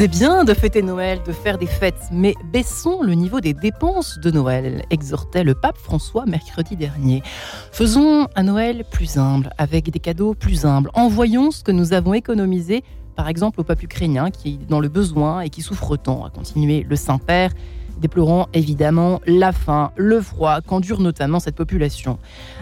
C'est bien de fêter Noël, de faire des fêtes, mais baissons le niveau des dépenses de Noël, exhortait le pape François mercredi dernier. Faisons un Noël plus humble, avec des cadeaux plus humbles. Envoyons ce que nous avons économisé, par exemple au pape ukrainien qui est dans le besoin et qui souffre tant, a continué le Saint-Père déplorant évidemment la faim, le froid qu'endure notamment cette population.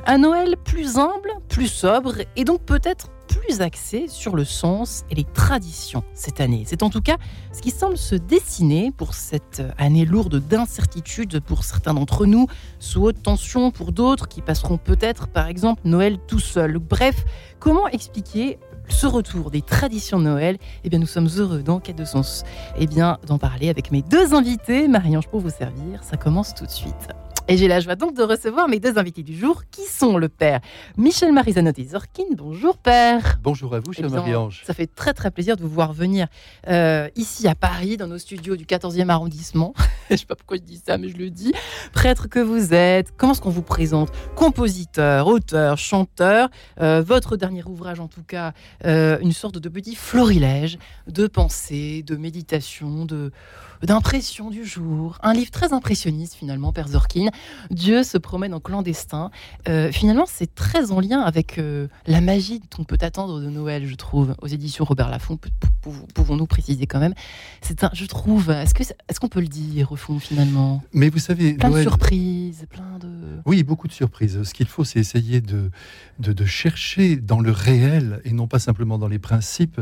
Un Noël plus humble, plus sobre et donc peut-être plus axé sur le sens et les traditions cette année. C'est en tout cas ce qui semble se dessiner pour cette année lourde d'incertitudes pour certains d'entre nous, sous haute tension pour d'autres qui passeront peut-être par exemple Noël tout seul. Bref, comment expliquer ce retour des traditions de Noël, eh bien, nous sommes heureux dans de Sens eh bien, d'en parler avec mes deux invités. Marie-Ange pour vous servir, ça commence tout de suite. Et j'ai la joie donc de recevoir mes deux invités du jour, qui sont le père Michel Marizanotti Zorkin. Bonjour père. Bonjour à vous, chère Marie-Ange. Ça fait très très plaisir de vous voir venir euh, ici à Paris, dans nos studios du 14e arrondissement. je ne sais pas pourquoi je dis ça, mais je le dis. Prêtre que vous êtes, comment est-ce qu'on vous présente? Compositeur, auteur, chanteur. Euh, votre dernier ouvrage, en tout cas, euh, une sorte de petit florilège de pensée, de méditation, de d'impression du jour. Un livre très impressionniste finalement, Père Zorkin. Dieu se promène en clandestin. Euh, finalement, c'est très en lien avec euh, la magie qu'on peut attendre de Noël, je trouve, aux éditions Robert Laffont. Pouvons-nous préciser quand même C'est un, je trouve. Est-ce que est-ce qu'on peut le dire au fond finalement? Mais vous savez, plein de surprises, plein de. Oui, beaucoup de surprises. Ce qu'il faut, c'est essayer de, de, de chercher dans le réel et non pas simplement dans les principes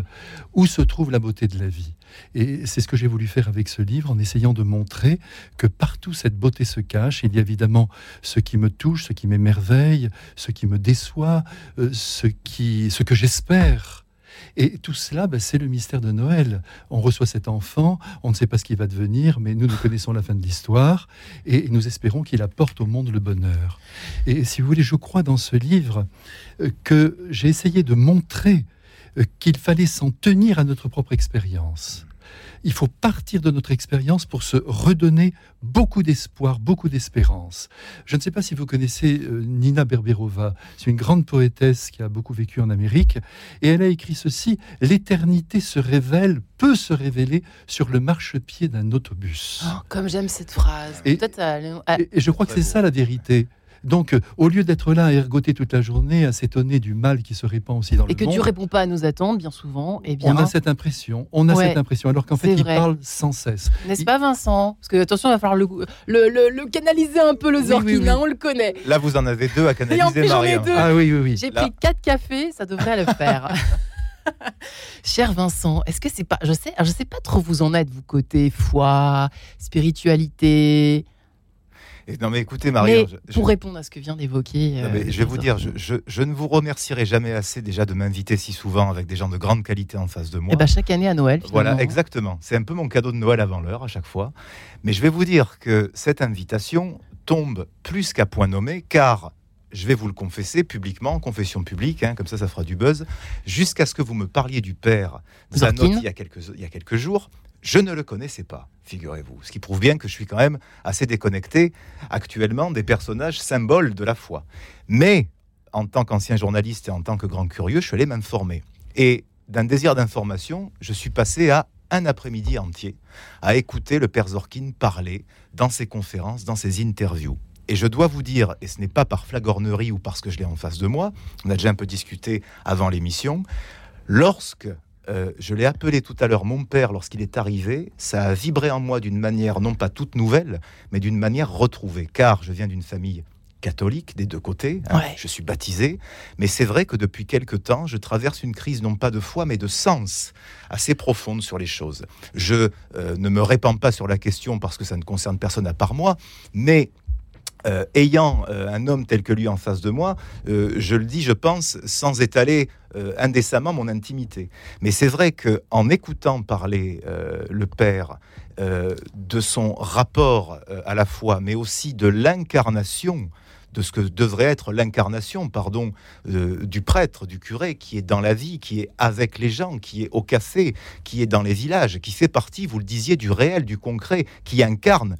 où se trouve la beauté de la vie. Et c'est ce que j'ai voulu faire avec ce livre en essayant de montrer que partout cette beauté se cache. Il y a évidemment ce qui me touche, ce qui m'émerveille, ce qui me déçoit, euh, ce, qui, ce que j'espère. Et tout cela, ben, c'est le mystère de Noël. On reçoit cet enfant, on ne sait pas ce qu'il va devenir, mais nous, nous connaissons la fin de l'histoire et nous espérons qu'il apporte au monde le bonheur. Et si vous voulez, je crois dans ce livre euh, que j'ai essayé de montrer qu'il fallait s'en tenir à notre propre expérience il faut partir de notre expérience pour se redonner beaucoup d'espoir, beaucoup d'espérance. Je ne sais pas si vous connaissez euh, Nina Berberova. C'est une grande poétesse qui a beaucoup vécu en Amérique. Et elle a écrit ceci L'éternité se révèle, peut se révéler sur le marchepied d'un autobus. Oh, comme j'aime cette phrase. et je crois que c'est ça la vérité. Donc, euh, au lieu d'être là à ergoter toute la journée, à s'étonner du mal qui se répand aussi dans le monde. Et que tu réponds pas à nos attentes, bien souvent. Et eh bien, on a cette impression, on a cette impression, alors qu'en fait, il parle sans cesse. N'est-ce pas, Vincent? Parce que, attention, il va falloir le, le, canaliser un peu, le Zorkin, hein, on le connaît. Là, vous en avez deux à canaliser, Marie. Ah oui, oui, oui. J'ai pris quatre cafés, ça devrait le faire. Cher Vincent, est-ce que c'est pas, je sais, je sais pas trop vous en êtes, vous côté foi, spiritualité, non, mais écoutez, Marie. pour répondre à ce que vient d'évoquer. Euh, je vais vous dire, je, ne vous remercierai jamais assez déjà de m'inviter si souvent avec des gens de grande qualité en face de moi. Et eh ben, chaque année à Noël. Voilà, exactement. C'est un peu mon cadeau de Noël avant l'heure à chaque fois. Mais je vais vous dire que cette invitation tombe plus qu'à point nommé, car je vais vous le confesser publiquement, confession publique, hein, comme ça, ça fera du buzz, jusqu'à ce que vous me parliez du père Zanotti il y a quelques, il y a quelques jours. Je ne le connaissais pas, figurez-vous. Ce qui prouve bien que je suis quand même assez déconnecté actuellement des personnages symboles de la foi. Mais en tant qu'ancien journaliste et en tant que grand curieux, je suis allé m'informer. Et d'un désir d'information, je suis passé à un après-midi entier à écouter le père Zorkin parler dans ses conférences, dans ses interviews. Et je dois vous dire, et ce n'est pas par flagornerie ou parce que je l'ai en face de moi, on a déjà un peu discuté avant l'émission, lorsque euh, je l'ai appelé tout à l'heure mon père lorsqu'il est arrivé. Ça a vibré en moi d'une manière non pas toute nouvelle, mais d'une manière retrouvée. Car je viens d'une famille catholique des deux côtés. Hein. Je suis baptisé, mais c'est vrai que depuis quelque temps, je traverse une crise non pas de foi, mais de sens assez profonde sur les choses. Je euh, ne me répands pas sur la question parce que ça ne concerne personne à part moi, mais euh, ayant euh, un homme tel que lui en face de moi, euh, je le dis, je pense, sans étaler indécemment mon intimité. Mais c'est vrai que en écoutant parler le père de son rapport à la foi, mais aussi de l'incarnation de ce que devrait être l'incarnation, pardon, du prêtre, du curé, qui est dans la vie, qui est avec les gens, qui est au café, qui est dans les villages, qui fait partie, vous le disiez, du réel, du concret, qui incarne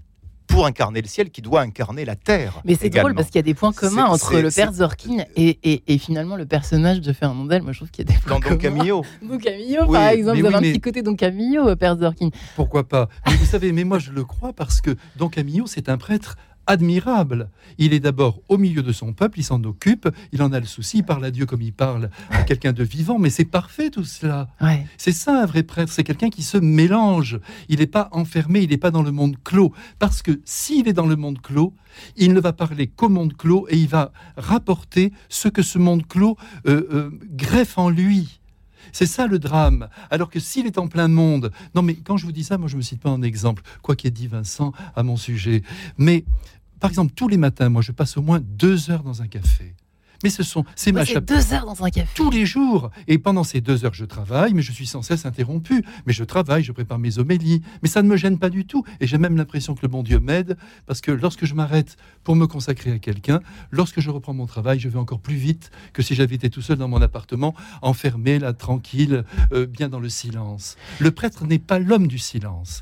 pour incarner le ciel, qui doit incarner la terre. Mais c'est drôle parce qu'il y a des points communs entre le père Zorkin et, et- et finalement le personnage de Fernandel. Moi, je trouve qu'il y a des points Dans Don. Camillo. Don Camillo, Oui, par exemple, vous avez oui, un mais- petit côté Don Camillo, euh, père Zorkin. Pourquoi pas? Mais vous savez, mais moi je le crois parce que Don Camillo, c'est un prêtre admirable. Il est d'abord au milieu de son peuple, il s'en occupe, il en a le souci, il parle à Dieu comme il parle à quelqu'un de vivant, mais c'est parfait tout cela. Ouais. C'est ça un vrai prêtre, c'est quelqu'un qui se mélange. Il n'est pas enfermé, il n'est pas dans le monde clos. Parce que s'il est dans le monde clos, il ne va parler qu'au monde clos et il va rapporter ce que ce monde clos euh, euh, greffe en lui. C'est ça le drame. Alors que s'il est en plein monde, non mais quand je vous dis ça, moi je me cite pas en exemple, quoi qu'ait dit Vincent à mon sujet. Mais par exemple, tous les matins, moi je passe au moins deux heures dans un café. Mais ce sont, c'est ma Ouais, c'est chape- deux heures dans un café. tous les jours. Et pendant ces deux heures, je travaille, mais je suis sans cesse interrompu. Mais je travaille, je prépare mes homélies. Mais ça ne me gêne pas du tout. Et j'ai même l'impression que le bon Dieu m'aide, parce que lorsque je m'arrête pour me consacrer à quelqu'un, lorsque je reprends mon travail, je vais encore plus vite que si j'avais été tout seul dans mon appartement, enfermé, là, tranquille, euh, bien dans le silence. Le prêtre n'est pas l'homme du silence.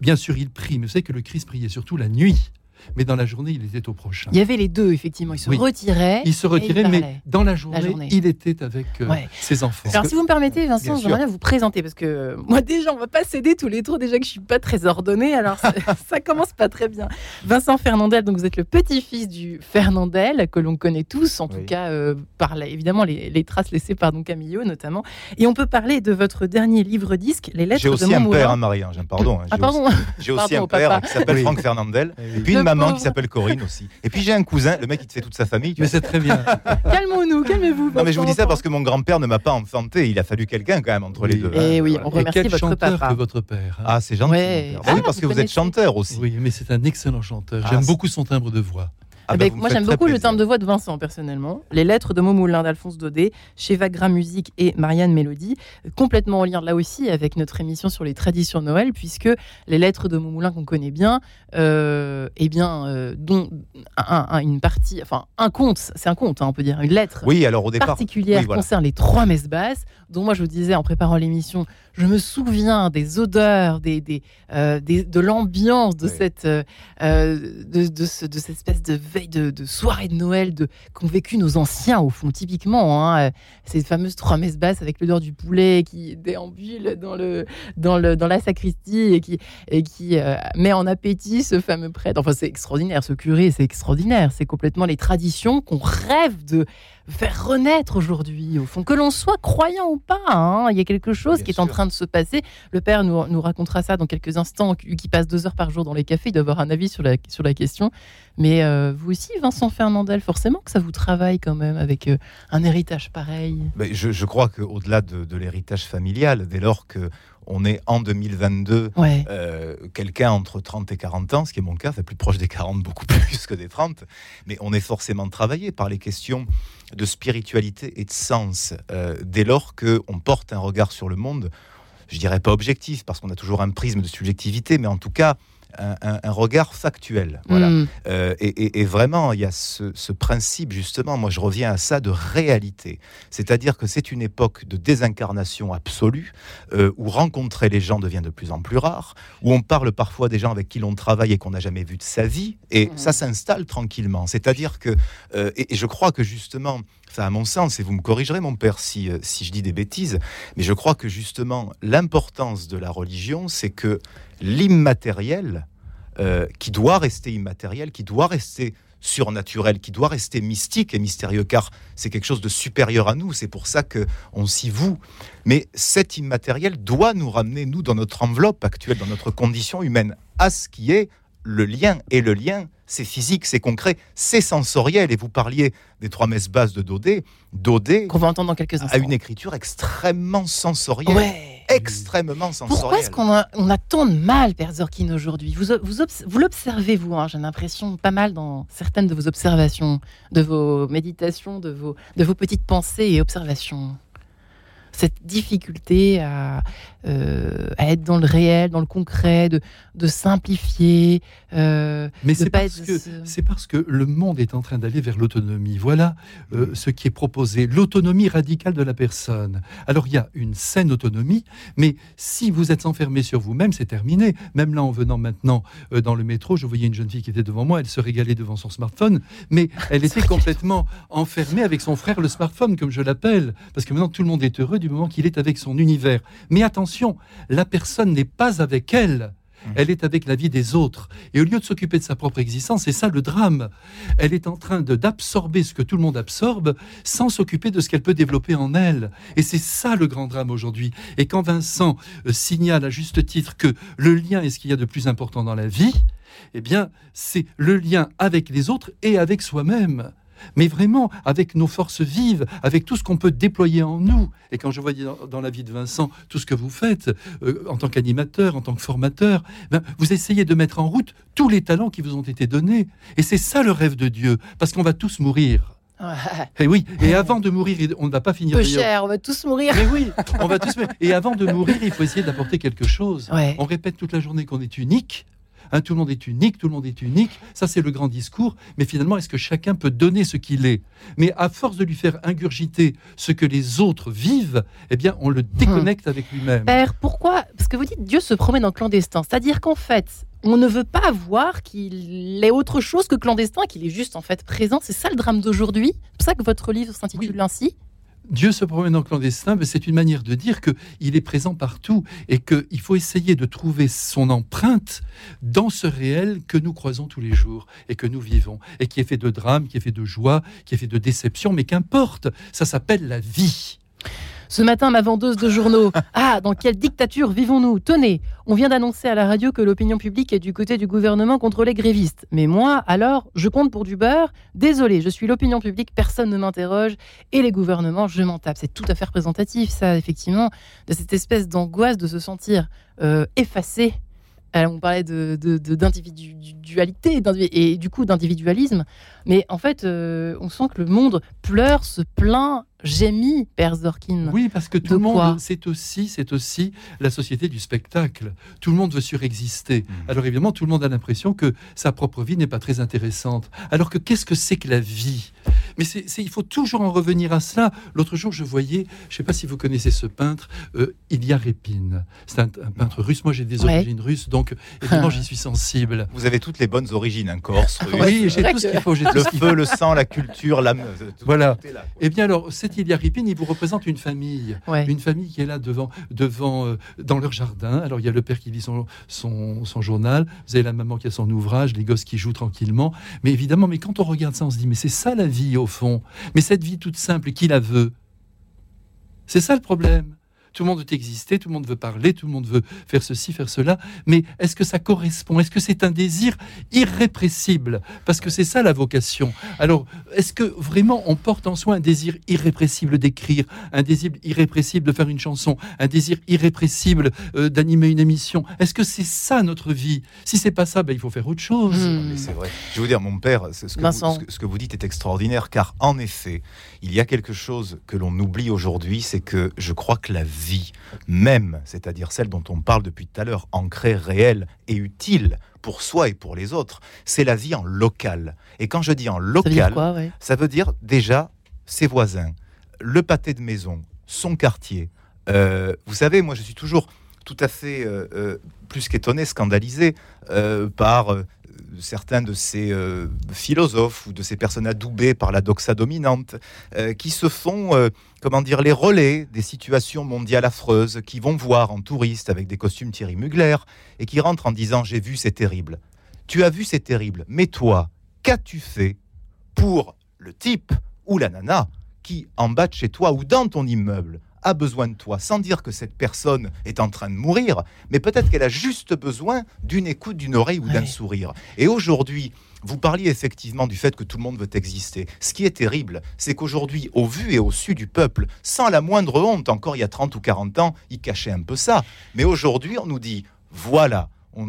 Bien sûr, il prie, mais vous savez que le Christ priait surtout la nuit. Mais dans la journée, il était au prochain. Il y avait les deux, effectivement. Il se Oui. retirait. Il se et retirait, mais dans la journée, journée. il était avec euh, Ouais. ses enfants. Alors, si vous me permettez, Vincent, j'aimerais bien vous présenter parce que euh, moi, déjà, on va pas céder tous les tours. Déjà que je suis pas très ordonnée, alors ça, ça commence pas très bien. Vincent Fernandel, donc vous êtes le petit-fils du Fernandel que l'on connaît tous, en tout cas euh, par la- évidemment les, les traces laissées par Don Camillo notamment. Et on peut parler de votre dernier livre disque, Les Lettres J'ai de aussi un père, hein, Marie. hein, j'ai- Pardon. hein, Ah j'ai pardon. aussi- J'ai aussi Pardon, un père qui s'appelle Oui. Franck Fernandel. Et puis une maman qui s'appelle Corinne aussi. Et puis j'ai un cousin, le mec il te fait toute sa famille. tu Mais c'est très bien. Calmons-nous, calmez-vous. Non mais je vous dis ça parce que mon grand-père ne m'a pas enfanté. Il a fallu quelqu'un quand même entre les deux. Eh oui, Voilà. on Et remercie quel votre chanteur papa. que votre père. hein. Ah c'est gentil. Ouais. Bah oui, Ah, parce vous que vous êtes chanteur aussi. Oui, mais c'est un excellent chanteur. Ah, J'aime beaucoup son timbre de voix. Ah Eh bah, ben, moi, j'aime beaucoup le timbre de voix de Vincent, personnellement. Les lettres de Momoulin d'Alphonse Daudet, chez Vagra Musique et Marianne Mélodie, euh, complètement en lien là aussi avec notre émission sur les traditions de Noël, puisque les lettres de Momoulin qu'on connaît bien, euh, eh bien, euh, dont un- un- une partie, enfin, un conte, c'est un conte, hein, on peut dire, une lettre Oui alors au départ. particulière oui, voilà. concerne les trois messes basses, dont moi je vous disais en préparant l'émission, je me souviens des odeurs, des, des, euh, des- de l'ambiance de Oui. cette euh, euh, de, de, ce- de cette espèce de veille de, de soirée de Noël de qu'ont vécu nos anciens au fond typiquement hein, ces fameuses trois messes basses avec l'odeur du poulet qui déambule dans le dans le dans la sacristie et qui et qui euh, met en appétit ce fameux prêtre. Enfin c'est extraordinaire, ce curé c'est extraordinaire, c'est complètement les traditions qu'on rêve de faire renaître aujourd'hui, au fond, que l'on soit croyant ou pas. hein. Il y a quelque chose Bien qui est en train de se passer. Le père nous, nous racontera ça dans quelques instants, qui qui passe deux heures par jour dans les cafés. Il doit avoir un avis sur la, sur la question. Mais euh, vous aussi, Vincent Fernandel, forcément que ça vous travaille quand même avec euh, un héritage pareil. Mais je, je crois qu'au-delà de, de l'héritage familial, dès lors que on est en 2022, Ouais. euh, quelqu'un entre 30 et 40 ans, ce qui est mon cas, c'est plus proche des 40, beaucoup plus que des 30, mais on est forcément travaillé par les questions de spiritualité et de sens, euh, dès lors qu'on porte un regard sur le monde, je dirais pas objectif, parce qu'on a toujours un prisme de subjectivité, mais en tout cas un, un- un regard factuel. Voilà. Mm. Euh, et, et- et vraiment, il y a ce, ce principe, justement, moi je reviens à ça, de réalité. C'est-à-dire que c'est une époque de désincarnation absolue, euh, où rencontrer les gens devient de plus en plus rare, où on parle parfois des gens avec qui l'on travaille et qu'on n'a jamais vu de sa vie, et Mhm. ça s'installe tranquillement. C'est-à-dire que, euh, et, et je crois que justement, ça à mon sens, et vous me corrigerez mon père si, si je dis des bêtises, mais je crois que justement, l'importance de la religion, c'est que l'immatériel, euh, qui doit rester immatériel, qui doit rester surnaturel, qui doit rester mystique et mystérieux, car c'est quelque chose de supérieur à nous. C'est pour ça que on s'y voue. Mais cet immatériel doit nous ramener, nous, dans notre enveloppe actuelle, dans notre condition humaine, à ce qui est le lien. Et le lien, c'est physique, c'est concret, c'est sensoriel. Et vous parliez des trois messes basses de Dodé. Dodé Qu'on va entendre dans quelques instants. a une écriture extrêmement sensorielle. Ouais. Extrêmement sensorielle. Pourquoi est-ce qu'on a, on a tant de mal, Père Zorkin, aujourd'hui? Vous, vous, vous l'observez, vous, hein, j'ai l'impression, pas mal dans certaines de vos observations, de vos méditations, de vos, de vos petites pensées et observations. Cette difficulté à euh, à être dans le réel, dans le concret, de, de simplifier. Euh, Mais c'est parce, que, c'est parce que le monde est en train d'aller vers l'autonomie. Voilà euh, ce qui est proposé, l'autonomie radicale de la personne. Alors il y a une saine autonomie, mais si vous êtes enfermé sur vous-même, c'est terminé. Même là, en venant maintenant dans le métro, je voyais une jeune fille qui était devant moi, elle se régalait devant son smartphone, mais elle était complètement enfermée avec son frère le smartphone, comme je l'appelle, parce que maintenant tout le monde est heureux du moment qu'il est avec son univers. Mais attention, la personne n'est pas avec elle. Mmh. Elle est avec la vie des autres. Et au lieu de s'occuper de sa propre existence, c'est ça le drame. Elle est en train d'absorber ce que tout le monde absorbe sans s'occuper de ce qu'elle peut développer en elle. Et c'est ça le grand drame aujourd'hui. Et quand Vincent euh, signale à juste titre que le lien est ce qu'il y a de plus important dans la vie, eh bien, c'est le lien avec les autres et avec soi-même mais vraiment avec nos forces vives, avec tout ce qu'on peut déployer en nous. Et quand je vois dans, la vie de Vincent tout ce que vous faites euh, en tant qu'animateur, en tant que formateur, ben, vous essayez de mettre en route tous les talents qui vous ont été donnés. Et c'est ça le rêve de Dieu, parce qu'on va tous mourir. Et oui, et avant de mourir, on ne va pas finir. Peu cher, on va tous mourir. Mais oui, on va tous mourir. Et avant de mourir, il faut essayer d'apporter quelque chose. On répète toute la journée qu'on est unique. Hein, tout le monde est unique, tout le monde est unique. Ça, c'est le grand discours. Mais finalement, est-ce que chacun peut donner ce qu'il est? Mais à force de lui faire ingurgiter ce que les autres vivent, eh bien, on le déconnecte avec lui-même. Père, pourquoi? Parce que vous dites Dieu se promène en clandestin. C'est-à-dire qu'en fait, on ne veut pas voir qu'il est autre chose que clandestin, qu'il est juste en fait présent. C'est ça le drame d'aujourd'hui? C'est pour ça que votre livre s'intitule ainsi. Dieu se promène en clandestin, c'est une manière de dire qu'il est présent partout et qu'il faut essayer de trouver son empreinte dans ce réel que nous croisons tous les jours et que nous vivons, et qui est fait de drame, qui est fait de joie, qui est fait de déception, mais qu'importe, ça s'appelle la vie. Ce matin, ma vendeuse de journaux. Ah, dans quelle dictature vivons-nous? Tenez, on vient d'annoncer à la radio que l'opinion publique est du côté du gouvernement contre les grévistes. Mais moi, alors, je compte pour du beurre? Désolé, je suis l'opinion publique, personne ne m'interroge. Et les gouvernements, je m'en tape. C'est tout à fait représentatif, ça, effectivement, de cette espèce d'angoisse de se sentir euh, effacé on parlait d'individualité et du coup d'individualisme, mais en fait, euh, on sent que le monde pleure, se plaint gémis, Père Zorkin. Oui, parce que tout le monde, c'est aussi, c'est aussi la société du spectacle. Tout le monde veut surexister. Mmh. Alors évidemment, tout le monde a l'impression que sa propre vie n'est pas très intéressante. Alors que qu'est-ce que c'est que la vie? Mais c'est, il faut toujours en revenir à cela. L'autre jour, je voyais, je ne sais pas si vous connaissez ce peintre, euh, Ilya Repin. C'est un, peintre russe. Moi, j'ai des origines russes, donc évidemment, j'y suis sensible. Vous avez toutes les bonnes origines, un Corse. oui, j'ai tout ce qu'il faut. le feu, le sang, la culture, l'âme. Voilà. Et eh bien alors, cette Ilia Ripin, il vous représente une famille, une famille qui est là devant, devant, euh, dans leur jardin. Alors il y a le père qui lit son, son, son, journal, vous avez la maman qui a son ouvrage, les gosses qui jouent tranquillement. Mais évidemment, mais quand on regarde ça, on se dit, mais c'est ça la vie au Mais cette vie toute simple, qui la veut? C'est ça le problème. Tout le monde veut exister, tout le monde veut parler, tout le monde veut faire ceci, faire cela. Mais est-ce que ça correspond? Est-ce que c'est un désir irrépressible? Parce que c'est ça la vocation. Alors, est-ce que vraiment on porte en soi un désir irrépressible d'écrire, un désir irrépressible de faire une chanson, un désir irrépressible euh, d'animer une émission? Est-ce que c'est ça notre vie? Si c'est pas ça, ben, il faut faire autre chose. Hmm. C'est vrai. Je vais vous dire, mon père, ce que, vous, ce que vous dites est extraordinaire, car en effet, il y a quelque chose que l'on oublie aujourd'hui, c'est que je crois que la vie vie même, c'est-à-dire celle dont on parle depuis tout à l'heure, ancrée, réelle et utile pour soi et pour les autres, c'est la vie en local. Et quand je dis en local, ça veut dire, déjà ses voisins, le pâté de maison, son quartier. Euh, vous savez, moi je suis toujours tout à fait euh, euh, plus qu'étonné, scandalisé par certains de ces euh, philosophes ou de ces personnes adoubées par la doxa dominante, euh, qui se font, euh, comment dire, les relais des situations mondiales affreuses, qui vont voir en touriste avec des costumes Thierry Mugler et qui rentrent en disant J'ai vu, c'est terrible. Tu as vu, c'est terrible. Mais toi, qu'as-tu fait pour le type ou la nana qui, en bas de chez toi ou dans ton immeuble, a besoin de toi, sans dire que cette personne est en train de mourir, mais peut-être qu'elle a juste besoin d'une écoute, d'une oreille ou d'un sourire. Et aujourd'hui, vous parliez effectivement du fait que tout le monde veut exister. Ce qui est terrible, c'est qu'aujourd'hui, au vu et au su du peuple, sans la moindre honte, encore il y a 30 ou 40 ans, il cachait un peu ça. Mais aujourd'hui, on nous dit, voilà, on,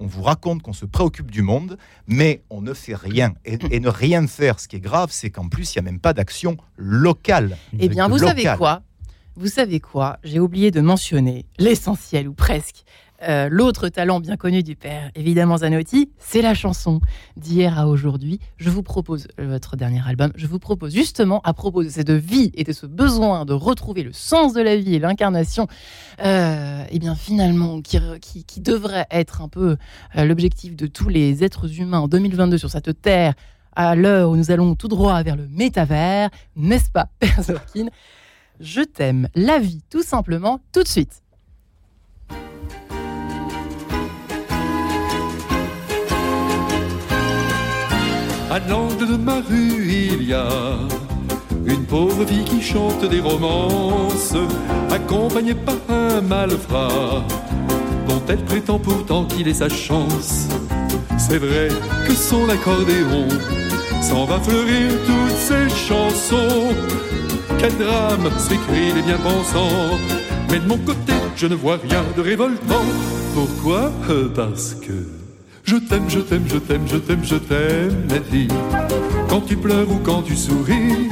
vous raconte qu'on se préoccupe du monde, mais on ne fait rien. Et, ne rien faire, ce qui est grave, c'est qu'en plus, il n'y a même pas d'action locale. Eh bien, vous savez quoi? Vous savez quoi? J'ai oublié de mentionner l'essentiel ou presque. Euh, l'autre talent bien connu du père, évidemment Zanotti, c'est la chanson. D'hier à aujourd'hui, je vous propose euh, votre dernier album. Je vous propose justement à propos de cette vie et de ce besoin de retrouver le sens de la vie et l'incarnation, euh, et eh bien finalement qui, qui, devrait être un peu euh, l'objectif de tous les êtres humains en 2022 sur cette terre, à l'heure où nous allons tout droit vers le métavers, n'est-ce pas, Père Zorkin Je t'aime, la vie, tout simplement, tout de suite. À l'angle de ma rue, il y a une pauvre fille qui chante des romances, accompagnée par un malfrat, dont elle prétend pourtant qu'il est sa chance. C'est vrai que son accordéon s'en va fleurir toutes ses chansons. Quel drame, s'écrient les bien-pensants. Mais de mon côté, je ne vois rien de révoltant. Pourquoi Parce que je t'aime, je t'aime, je t'aime, je t'aime, je t'aime, Nadine. Quand tu pleures ou quand tu souris.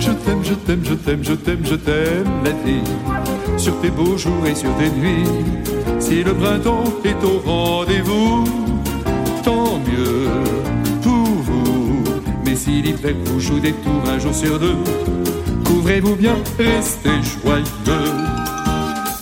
Je t'aime, je t'aime, je t'aime, je t'aime, je t'aime. Sur tes beaux jours et sur tes nuits. Si le printemps est au rendez-vous, tant mieux. Mais si l'hiver vous joue des tours un jour sur deux, couvrez-vous bien, restez joyeux.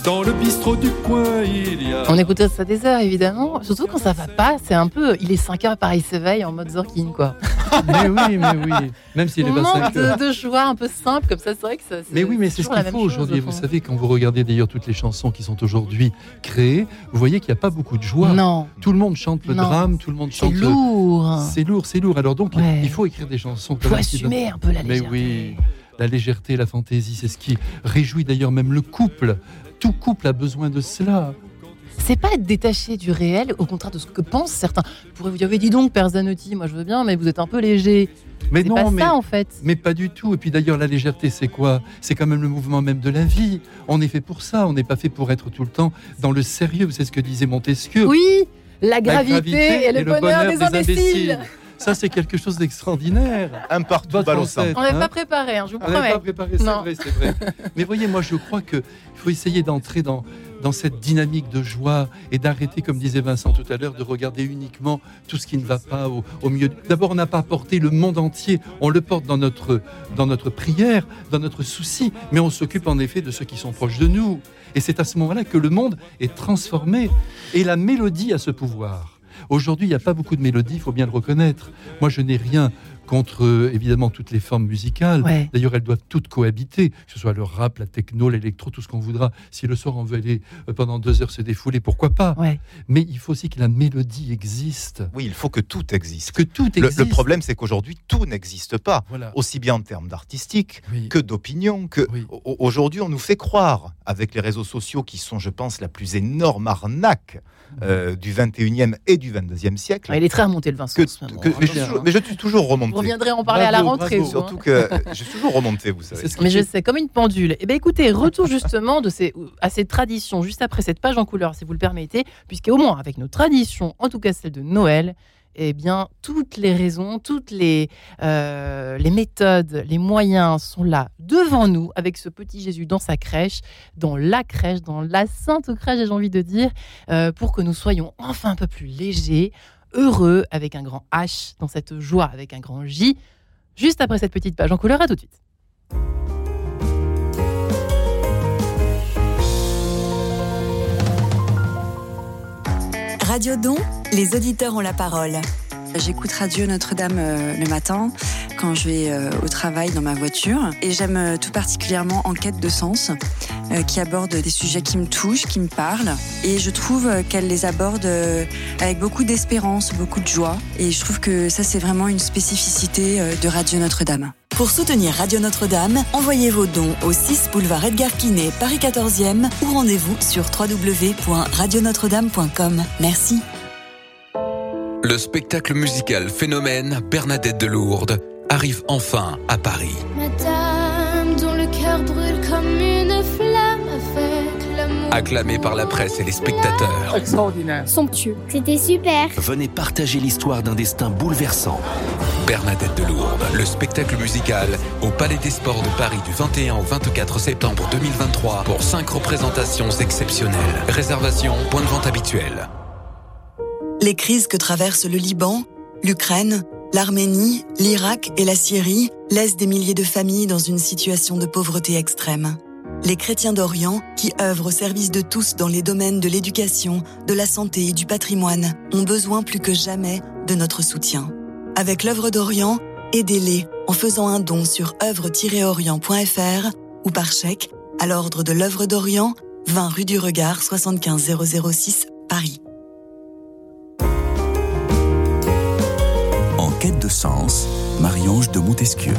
Dans le bistrot du coin, il y a. On écoute ça des heures, évidemment. Surtout quand ça va pas, c'est un peu. Il est 5 heures, pareil, s'éveille en mode Zorkin, quoi. mais oui, mais oui. Même s'il est pas 5 heures. De, de choix un peu simple, comme ça, c'est vrai que ça. Mais oui, mais c'est ce qu'il faut aujourd'hui. Vous savez, quand vous regardez d'ailleurs toutes les chansons qui sont aujourd'hui créées, vous voyez qu'il n'y a pas beaucoup de joie. Non. Tout le monde chante le drame, tout le monde chante. C'est lourd. C'est lourd, c'est lourd. Alors donc, il faut écrire des chansons. Il faut assumer un peu la légèreté. Mais oui la légèreté, la fantaisie, c'est ce qui réjouit d'ailleurs même le couple tout couple a besoin de cela. C'est pas être détaché du réel, au contraire de ce que pensent certains. Vous pourrais vous dire, dis donc, Père Zanotti, moi je veux bien, mais vous êtes un peu léger. Mais non, pas mais, ça en fait. Mais pas du tout. Et puis d'ailleurs, la légèreté, c'est quoi? C'est quand même le mouvement même de la vie. On est fait pour ça. On n'est pas fait pour être tout le temps dans le sérieux. C'est ce que disait Montesquieu. Oui, la gravité, et, le, bonheur, des, imbéciles. Ça, c'est quelque chose d'extraordinaire. Un partout ballon On n'avait pas préparé, hein, je vous promets. On n'avait pas préparé, c'est vrai, c'est vrai. Mais voyez, moi, je crois qu'il faut essayer d'entrer dans, dans cette dynamique de joie et d'arrêter, comme disait Vincent tout à l'heure, de regarder uniquement tout ce qui ne va pas au, au milieu. D'abord, on n'a pas porté le monde entier, on le porte dans notre, dans notre prière, dans notre souci, mais on s'occupe en effet de ceux qui sont proches de nous. Et c'est à ce moment-là que le monde est transformé. Et la mélodie a ce pouvoir. Aujourd'hui, il n'y a pas beaucoup de mélodies, il faut bien le reconnaître. Moi, je n'ai rien contre euh, évidemment toutes les formes musicales. D'ailleurs, elles doivent toutes cohabiter, que ce soit le rap, la techno, l'électro, tout ce qu'on voudra. Si le soir on veut aller euh, pendant deux heures se défouler, pourquoi pas? Mais il faut aussi que la mélodie existe. Oui, il faut que tout existe. Que tout existe. Le, problème, c'est qu'aujourd'hui, tout n'existe pas, aussi bien en termes d'artistique que d'opinion. Que aujourd'hui, on nous fait croire avec les réseaux sociaux qui sont, je pense, la plus énorme arnaque euh, du 21e et du 22e siècle. il est très remonté le Vincent. Hein, mais, je, suis toujours remonté. Vous reviendrez en parler à la rentrée. Hein. Surtout que je suis toujours remonté, vous savez. mais je sais, comme une pendule. Eh bien écoutez, retour justement de ces, à cette tradition, juste après cette page en couleur, si vous le permettez, puisqu'au moins avec nos traditions, en tout cas celle de Noël, eh bien, toutes les raisons, toutes les, euh, les méthodes, les moyens sont là devant nous avec ce petit Jésus dans sa crèche, dans la crèche, dans la sainte crèche, j'ai envie de dire, euh, pour que nous soyons enfin un peu plus légers, heureux avec un grand H, dans cette joie avec un grand J. Juste après cette petite page en couleur, à tout de suite. Radio Don, les auditeurs ont la parole. J'écoute Radio Notre-Dame euh, le matin quand je vais euh, au travail dans ma voiture et j'aime euh, tout particulièrement Enquête de sens qui aborde des sujets qui me touchent, qui me parlent et je trouve qu'elle les aborde avec beaucoup d'espérance, beaucoup de joie et je trouve que ça c'est vraiment une spécificité de Radio Notre-Dame. Pour soutenir Radio Notre-Dame, envoyez vos dons au 6 boulevard Edgar Quinet, Paris 14e ou rendez-vous sur www.radionotre-dame.com. Merci. Le spectacle musical Phénomène Bernadette de Lourdes arrive enfin à Paris. Madame dont le cœur brûle comme une flamme avec l'amour acclamé par la presse et les spectateurs. Extraordinaire. Somptueux. C'était super. Venez partager l'histoire d'un destin bouleversant. Bernadette de Lourdes, le spectacle musical au Palais des Sports de Paris du 21 au 24 septembre 2023 pour 5 représentations exceptionnelles. Réservation, point de vente habituel. Les crises que traversent le Liban, l'Ukraine, l'Arménie, l'Irak et la Syrie laissent des milliers de familles dans une situation de pauvreté extrême. Les chrétiens d'Orient, qui œuvrent au service de tous dans les domaines de l'éducation, de la santé et du patrimoine, ont besoin plus que jamais de notre soutien. Avec l'œuvre d'Orient, aidez-les en faisant un don sur œuvre-orient.fr ou par chèque à l'ordre de l'œuvre d'Orient, 20 rue du Regard 75006 quête de sens, Marie-Ange de Montesquieu.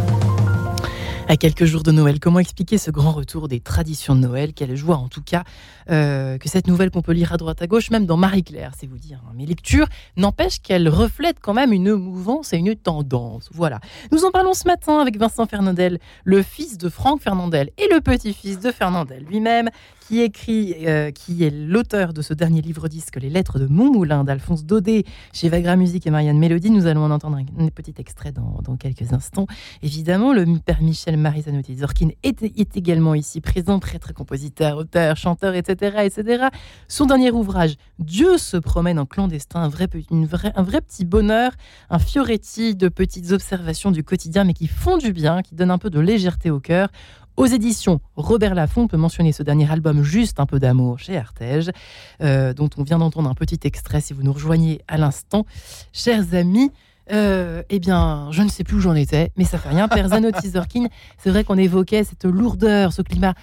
À quelques jours de Noël, comment expliquer ce grand retour des traditions de Noël? Quelle joie en tout cas euh, que cette nouvelle qu'on peut lire à droite à gauche, même dans Marie-Claire, c'est vous dire. Hein. Mes lectures n'empêchent qu'elles reflètent quand même une mouvance et une tendance. Voilà. Nous en parlons ce matin avec Vincent Fernandel, le fils de Franck Fernandel et le petit-fils de Fernandel lui-même, qui écrit, euh, qui est l'auteur de ce dernier livre disque, Les Lettres de Montmoulin d'Alphonse Daudet, chez Vagra Musique et Marianne Mélodie. Nous allons en entendre un, petit extrait dans, quelques instants. Évidemment, le père Michel Marizanotti Zorkin est, est également ici présent, prêtre, compositeur, auteur, chanteur, etc., etc. Son dernier ouvrage, Dieu se promène en clandestin, un vrai, une un vrai petit bonheur, un fioretti de petites observations du quotidien, mais qui font du bien, qui donnent un peu de légèreté au cœur. Aux éditions Robert Laffont, peut mentionner ce dernier album Juste un peu d'amour chez Artege, euh, dont on vient d'entendre un petit extrait si vous nous rejoignez à l'instant. Chers amis, euh, eh bien, je ne sais plus où j'en étais, mais ça fait rien. Père Zanotti Zorkin, c'est vrai qu'on évoquait cette lourdeur, ce climat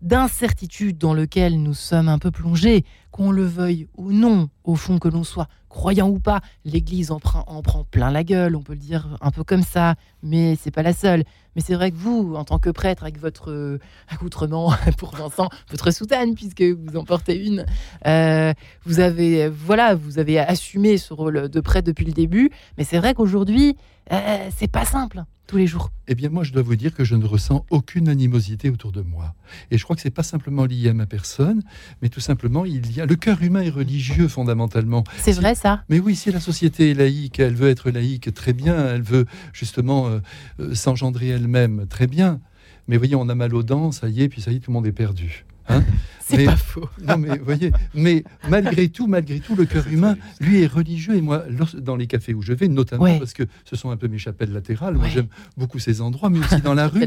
d'incertitude dans lequel nous sommes un peu plongés, qu'on le veuille ou non, au fond que l'on soit croyant ou pas, l'Église en, en, prend plein la gueule, on peut le dire un peu comme ça, mais c'est pas la seule. Mais c'est vrai que vous, en tant que prêtre, avec votre euh, accoutrement pour Vincent, votre soutane, puisque vous en portez une, euh, vous avez, voilà, vous avez assumé ce rôle de prêtre depuis le début. Mais c'est vrai qu'aujourd'hui, euh, c'est pas simple tous les jours Eh bien, moi, je dois vous dire que je ne ressens aucune animosité autour de moi. Et je crois que c'est pas simplement lié à ma personne, mais tout simplement, il y a le cœur humain est religieux fondamentalement. C'est vrai ça? Mais oui, si la société est laïque, elle veut être laïque, très bien. Elle veut justement euh, euh, s'engendrer elle-même, très bien. Mais voyez, on a mal aux dents, ça y est, puis ça y est, tout le monde est perdu. Hein? C'est pas faux. Non, mais voyez, mais malgré tout, malgré tout, le cœur humain, lui, est religieux. Et moi, dans les cafés où je vais, notamment parce que ce sont un peu mes chapelles latérales, moi j'aime beaucoup ces endroits, mais aussi dans la rue,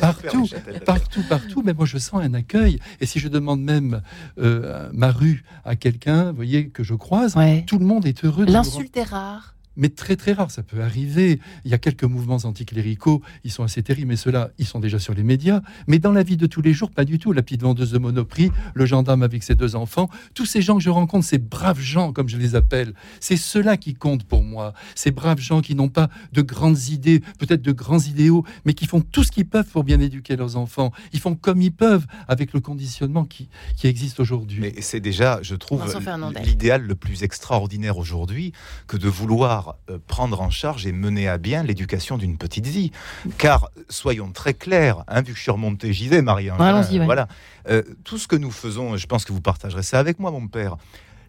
partout, partout, partout. Mais moi, je sens un accueil. Et si je demande même euh, ma rue à quelqu'un, voyez, que je croise, tout le monde est heureux. L'insulte est rare mais très très rare, ça peut arriver. Il y a quelques mouvements anticléricaux, ils sont assez terribles, mais ceux-là, ils sont déjà sur les médias. Mais dans la vie de tous les jours, pas du tout. La petite vendeuse de Monoprix, le gendarme avec ses deux enfants, tous ces gens que je rencontre, ces braves gens, comme je les appelle, c'est ceux-là qui comptent pour moi. Ces braves gens qui n'ont pas de grandes idées, peut-être de grands idéaux, mais qui font tout ce qu'ils peuvent pour bien éduquer leurs enfants. Ils font comme ils peuvent avec le conditionnement qui, qui existe aujourd'hui. Mais c'est déjà, je trouve, l'idéal le plus extraordinaire aujourd'hui que de vouloir euh, prendre en charge et mener à bien l'éducation d'une petite vie. Car, soyons très clairs, hein, vu que je suis remonté, j'y vais, Marie. Voilà. Euh, tout ce que nous faisons, je pense que vous partagerez ça avec moi, mon père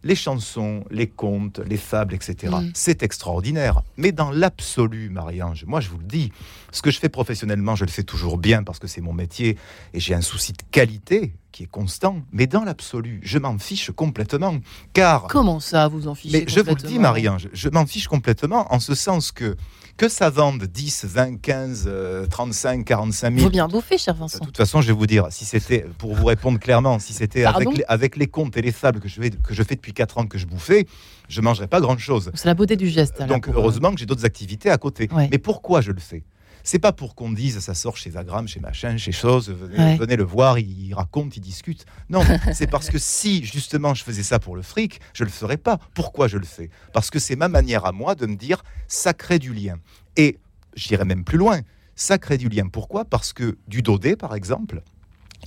les chansons, les contes, les fables, etc. Mm. C'est extraordinaire. Mais dans l'absolu, Marie-Ange, moi je vous le dis, ce que je fais professionnellement, je le fais toujours bien parce que c'est mon métier et j'ai un souci de qualité qui est constant. Mais dans l'absolu, je m'en fiche complètement. Car. Comment ça, vous en fichez Mais je vous le dis, Marie-Ange, je m'en fiche complètement en ce sens que que ça vende 10, 20, 15, 35, 45 000. Faut bien bouffer, cher Vincent. De toute façon, je vais vous dire, si c'était, pour vous répondre clairement, si c'était avec les, avec les comptes et les fables que je, fais, que je fais depuis 4 ans que je bouffais, je mangerais pas grand chose. C'est la beauté du geste. Donc, heureusement que j'ai d'autres activités à côté. Mais pourquoi je le fais? C'est pas pour qu'on dise ça sort chez Vagram, chez machin, chez chose, venez, le voir, il, raconte, il discute. Non, c'est parce que si justement je faisais ça pour le fric, je le ferais pas. Pourquoi je le fais? Parce que c'est ma manière à moi de me dire ça crée du lien. Et j'irai même plus loin, ça crée du lien. Pourquoi? Parce que du Dodé, par exemple,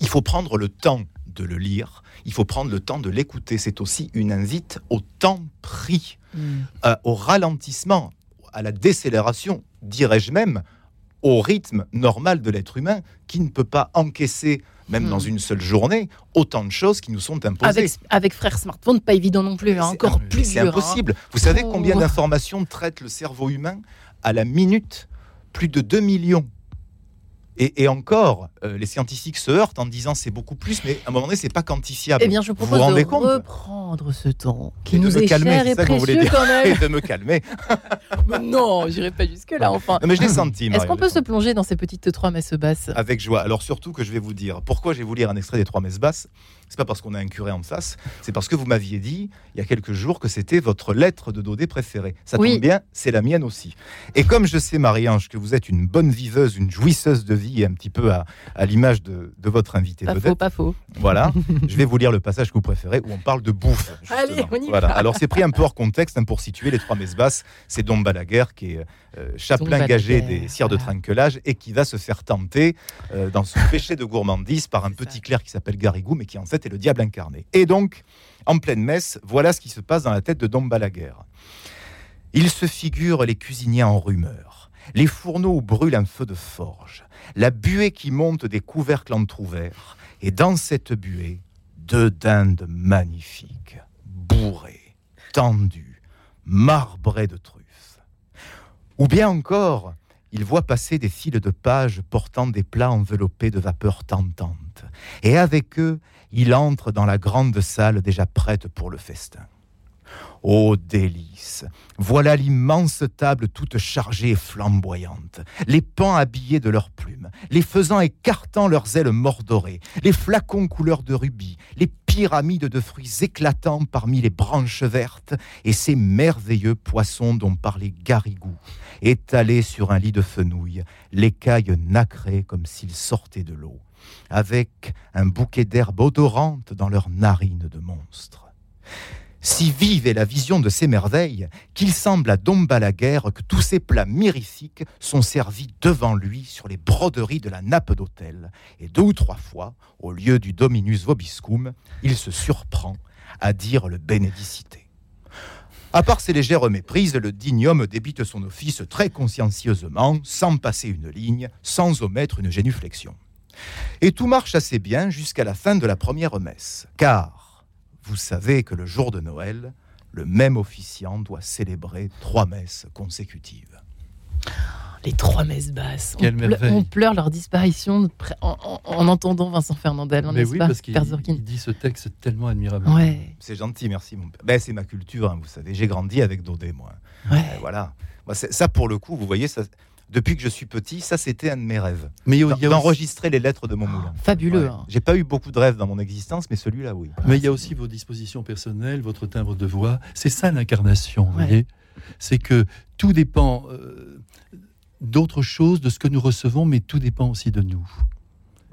il faut prendre le temps de le lire, il faut prendre le temps de l'écouter. C'est aussi une invite au temps pris, hmm. euh, au ralentissement, à la décélération, dirais-je même, au rythme normal de l'être humain qui ne peut pas encaisser, même Hmm. dans une seule journée, autant de choses qui nous sont imposées. Avec, avec frère smartphone, pas évident non plus, hein, encore plus C'est hein. impossible. Vous savez Oh. combien d'informations traite le cerveau humain à la minute? Plus de 2 millions. Et, et encore, euh, les scientifiques se heurtent en disant c'est beaucoup plus, mais à un moment donné, c'est pas quantifiable. Eh bien, je vous propose vous rendez de compte reprendre ce temps qui Et nous est calmer, cher c'est et ça que vous précieux quand Et même. de me calmer. Mais non, j'irai pas jusque-là, enfin. Non, mais je l'ai senti. Est-ce qu'on peut se plonger dans ces petites trois messes basses? Avec joie. Alors surtout que je vais vous dire pourquoi je vais vous lire un extrait des trois messes basses? C'est pas parce qu'on a un curé en face, c'est parce que vous m'aviez dit il y a quelques jours que c'était votre lettre de Dodé préférée. Ça Oui. tombe bien, c'est la mienne aussi. Et comme je sais Marie-Ange que vous êtes une bonne viveuse, une jouisseuse de vie, et un petit peu à, à l'image de, de votre invité Pas faux, pas faux. voilà, je vais vous lire le passage que vous préférez où on parle de bouffe. Allez, justement. on y voilà. va. Alors c'est pris un peu hors contexte hein, pour situer les trois messes basses. C'est Dom Balaguer qui est euh, chapelain gagé des cires de trinquelage et qui va se faire tenter euh, dans son péché de gourmandise par un petit clerc qui s'appelle Garrigou, mais qui en fait est le diable incarné. Et donc, en pleine messe, voilà ce qui se passe dans la tête de Dom Balaguer. Il se figure les cuisiniers en rumeur, les fourneaux où brûle un feu de forge, la buée qui monte des couvercles entr'ouverts, et dans cette buée, deux dindes magnifiques, bourrées, tendues, marbrées de truffes. Ou bien encore, il voit passer des fils de pages portant des plats enveloppés de vapeur tentante, et avec eux, il entre dans la grande salle déjà prête pour le festin. Ô délice Voilà l'immense table toute chargée et flamboyante, les pans habillés de leurs plumes, les faisans écartant leurs ailes mordorées, les flacons couleur de rubis, les pyramides de fruits éclatants parmi les branches vertes, et ces merveilleux poissons dont parlait Garrigou, étalés sur un lit de fenouil, l'écaille nacrée comme s'ils sortaient de l'eau, avec un bouquet d'herbes odorantes dans leurs narines de monstres. Si vive est la vision de ces merveilles qu'il semble à Dom Balaguer que tous ces plats mirifiques sont servis devant lui sur les broderies de la nappe d'autel. Et deux ou trois fois, au lieu du Dominus Vobiscum, il se surprend à dire le Bénédicité. À part ces légères méprises, le digne homme débite son office très consciencieusement, sans passer une ligne, sans omettre une génuflexion. Et tout marche assez bien jusqu'à la fin de la première messe, car vous savez que le jour de Noël, le même officiant doit célébrer trois messes consécutives. Les trois messes basses. On, Quelle ple- merveille. on pleure leur disparition en, en- en entendant Vincent Fernandel, Mais n'est-ce oui, pas, parce qu'il dit ce texte tellement admirable. Ouais, C'est gentil, merci mon père. Ben, c'est ma culture, hein, vous savez. J'ai grandi avec Daudet, moi. ouais. Et voilà. Moi, c'est- ça, pour le coup, vous voyez, ça, depuis que je suis petit, ça, c'était un de mes rêves. Mais il y a- il y a aussi- D'enregistrer les lettres de mon moulin. Fabuleux. Ouais. hein. J'ai pas eu beaucoup de rêves dans mon existence, mais celui-là, oui. Mais il y a aussi vos dispositions personnelles, votre timbre de voix. C'est ça l'incarnation, vous voyez C'est que tout dépend euh, d'autre chose, de ce que nous recevons, mais tout dépend aussi de nous.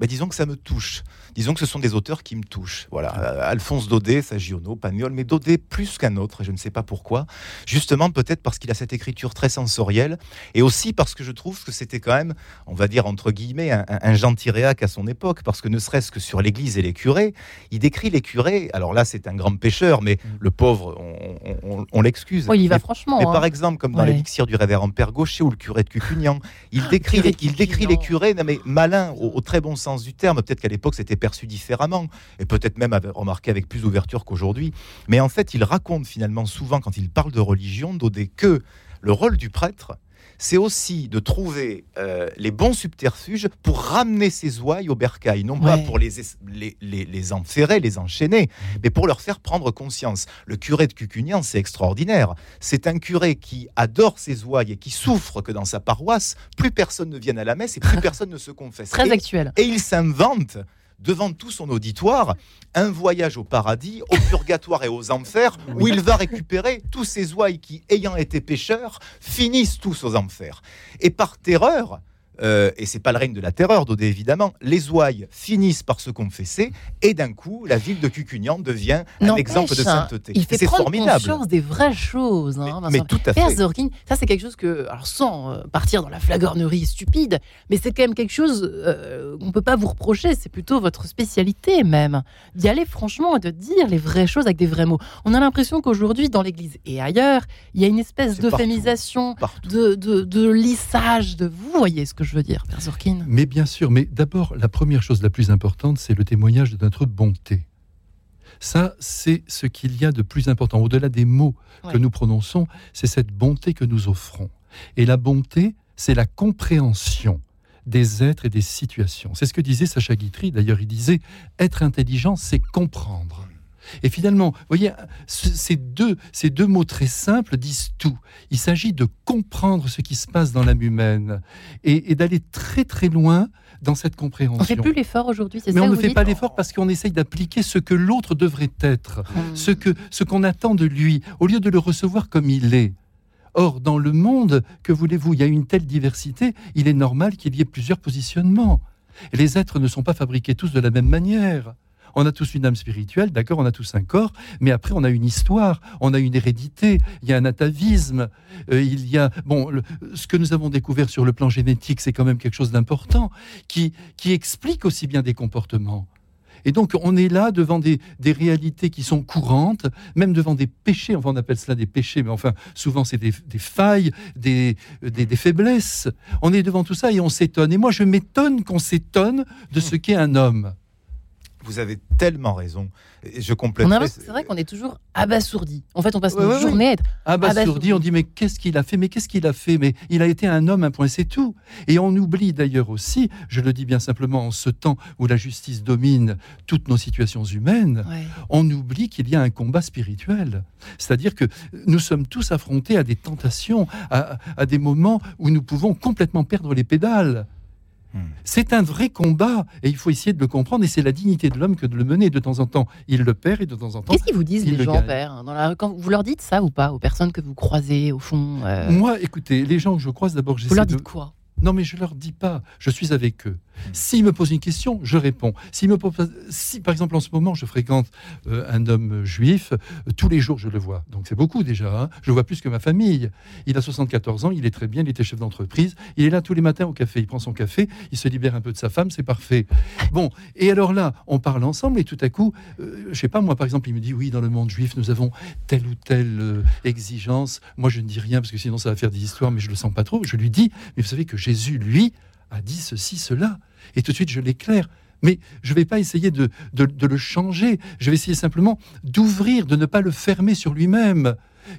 Disons que ça me touche. Disons que ce sont des auteurs qui me touchent. Voilà, Alphonse Daudet, Sagiono, Pagnol, mais Daudet plus qu'un autre, et je ne sais pas pourquoi. Justement, peut-être parce qu'il a cette écriture très sensorielle, et aussi parce que je trouve que c'était quand même, on va dire entre guillemets, un, gentil réac à son époque, parce que ne serait-ce que sur l'Église et les curés, il décrit les curés. Alors là, c'est un grand pécheur, mais le pauvre, on, on- on- on l'excuse. Oh, il va Mais- franchement. mais hein. par exemple, comme dans Ouais. l'élixir du révérend Père Gaucher ou le curé de Cucugnan, il décrit, les, il décrit les curés, non, mais malins, au, au très bon sens du terme. Peut-être qu'à l'époque, c'était perçu différemment, et peut-être même remarqué avec plus d'ouverture qu'aujourd'hui. Mais en fait, il raconte finalement souvent, quand il parle de religion, Daudet, que le rôle du prêtre, c'est aussi de trouver euh, les bons subterfuges pour ramener ses ouailles au bercail, non pas pour les, es- les, les, les enferrer, les enchaîner, mais pour leur faire prendre conscience. Le curé de Cucugnan, c'est extraordinaire. C'est un curé qui adore ses ouailles et qui souffre que dans sa paroisse, plus personne ne vienne à la messe et plus personne ne se confesse. Très Et- actuel. et il s'invente devant tout son auditoire un voyage au paradis, au purgatoire et aux enfers, où il va récupérer tous ces ouailles qui, ayant été pécheurs, finissent tous aux enfers. Et par terreur, euh, et c'est pas le règne de la terreur, Daudet évidemment, les ouailles finissent par se confesser, et d'un coup, la ville de Cucugnan devient un exemple de hein, sainteté. Il fait C'est prendre formidable. conscience des vraies choses. Mais, hein, mais tout à Père fait. Zorkin, ça c'est quelque chose que, alors sans euh, partir dans la flagornerie stupide, mais c'est quand même quelque chose euh, qu'on ne peut pas vous reprocher, c'est plutôt votre spécialité même, d'y aller franchement et de dire les vraies choses avec des vrais mots. On a l'impression qu'aujourd'hui, dans l'Église et ailleurs, il y a une espèce d'euphémisation, de, de lissage de vous voyez ce que je je veux dire, Père Zorkin. Mais bien sûr, mais d'abord, la première chose la plus importante, c'est le témoignage de notre bonté. Ça, c'est ce qu'il y a de plus important. Au-delà des mots que nous prononçons, c'est cette bonté que nous offrons. Et la bonté, c'est la compréhension des êtres et des situations. C'est ce que disait Sacha Guitry. D'ailleurs, il disait être intelligent, c'est comprendre. Et finalement, vous voyez, ce- ces deux, ces deux mots très simples disent tout. Il s'agit de comprendre ce qui se passe dans l'âme humaine et, et d'aller très très loin dans cette compréhension. On fait plus l'effort aujourd'hui, c'est Mais ça on que ne fait pas l'effort parce qu'on essaye d'appliquer ce que l'autre devrait être, Hum. ce que ce qu'on attend de lui, au lieu de le recevoir comme il est. Or, dans le monde, que voulez-vous Il y a une telle diversité, il est normal qu'il y ait plusieurs positionnements. Les êtres ne sont pas fabriqués tous de la même manière. On a tous une âme spirituelle, d'accord, on a tous un corps, mais après on a une histoire, on a une hérédité, il y a un atavisme, euh, il y a bon, ce que nous avons découvert sur le plan génétique, c'est quand même quelque chose d'important qui qui explique aussi bien des comportements. Et donc, on est là devant des, des réalités qui sont courantes, même devant des péchés. Enfin, on appelle cela des péchés, mais enfin, souvent, c'est des, des failles, des, des faiblesses. On est devant tout ça et on s'étonne. Et moi, je m'étonne qu'on s'étonne de ce qu'est un homme. Vous avez tellement raison. Et je complète. c'est vrai qu'on est toujours abasourdi. En fait, on passe Ouais, nos ouais. journées à être Abasourdi, Abasourdi. on dit mais qu'est-ce qu'il a fait? Mais qu'est-ce qu'il a fait? Mais il a été un homme, un point, c'est tout. Et on oublie d'ailleurs aussi, je le dis bien simplement en ce temps où la justice domine toutes nos situations humaines, Ouais. on oublie qu'il y a un combat spirituel. C'est-à-dire que nous sommes tous affrontés à des tentations, à, à des moments où nous pouvons complètement perdre les pédales. Hmm. C'est un vrai combat et il faut essayer de le comprendre et c'est la dignité de l'homme que de le mener. De temps en temps, il le perd et de temps en temps. Qu'est-ce qu'ils vous disent les le gens, dans la... Quand vous leur dites ça ou pas aux personnes que vous croisez au fond euh, Moi, écoutez, les gens que je croise d'abord, Vous j'essaie leur de... dites quoi? Non, mais je leur dis pas. Je suis avec eux. S'ils me posent une question, je réponds. Si, par exemple, en ce moment, je fréquente euh, un homme juif, euh, tous les jours, je le vois. Donc, c'est beaucoup déjà. hein. Je le vois plus que ma famille. Il a 74 ans, il est très bien, il était chef d'entreprise. Il est là tous les matins au café. Il prend son café, il se libère un peu de sa femme, c'est parfait. Bon, et alors là, on parle ensemble et tout à coup, euh, je sais pas, moi, par exemple, il me dit oui, dans le monde juif, nous avons telle ou telle euh, exigence. Moi, je ne dis rien parce que sinon, ça va faire des histoires, mais je le sens pas trop. Je lui dis, mais vous savez que Jésus, lui, a dit ceci, cela. Et tout de suite, je l'éclaire. Mais je ne vais pas essayer de, de- de le changer. Je vais essayer simplement d'ouvrir, de ne pas le fermer sur lui-même.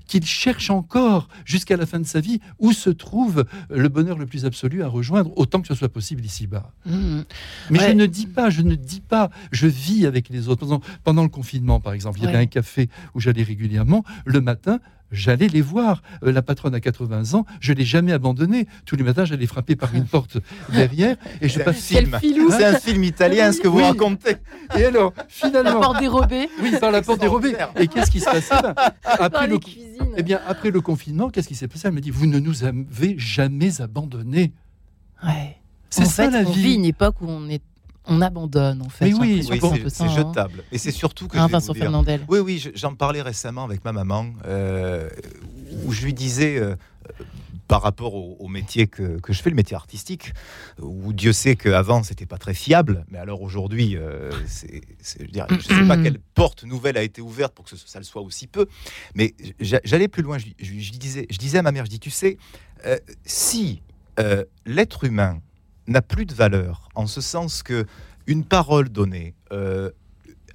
Qu'il cherche encore jusqu'à la fin de sa vie où se trouve le bonheur le plus absolu à rejoindre, autant que ce soit possible ici-bas. Mhm. Mais Ouais. je ne dis pas, je ne dis pas, je vis avec les autres. Pendant, pendant le confinement, par exemple, il y avait un café où j'allais régulièrement. Le matin, j'allais les voir. Euh, la patronne a 80 ans, je l'ai jamais abandonnée. Tous les matins, j'allais frapper par une porte derrière et je C'est un passais. film. filou. C'est un film italien, ce que vous Oui. racontez. Et alors, La finalement, porte dérobée oui, par la porte dérobée. Et qu'est-ce qui se passait Ben, après le, cuisines. eh bien, après le confinement, qu'est-ce qui s'est passé Elle me dit Vous ne nous avez jamais abandonnés. Ouais. C'est en ça fait, la on vie. vit une époque où on est, on abandonne en fait. Mais oui, Oui, c'est hein. jetable. Et c'est surtout que Hein, je Vincent Fernandel. Oui, oui, je- j'en parlais récemment avec ma maman, euh, où je lui disais, euh, euh, par rapport au, au métier que, que je fais, le métier artistique, où Dieu sait qu'avant, c'était pas très fiable, mais alors aujourd'hui, euh, je je sais pas quelle porte nouvelle a été ouverte pour que ça le soit aussi peu, mais j'a- j'allais plus loin, je, disais, je disais à ma mère, je dis, tu sais, euh, si euh, l'être humain n'a plus de valeur, en ce sens que une parole donnée, euh,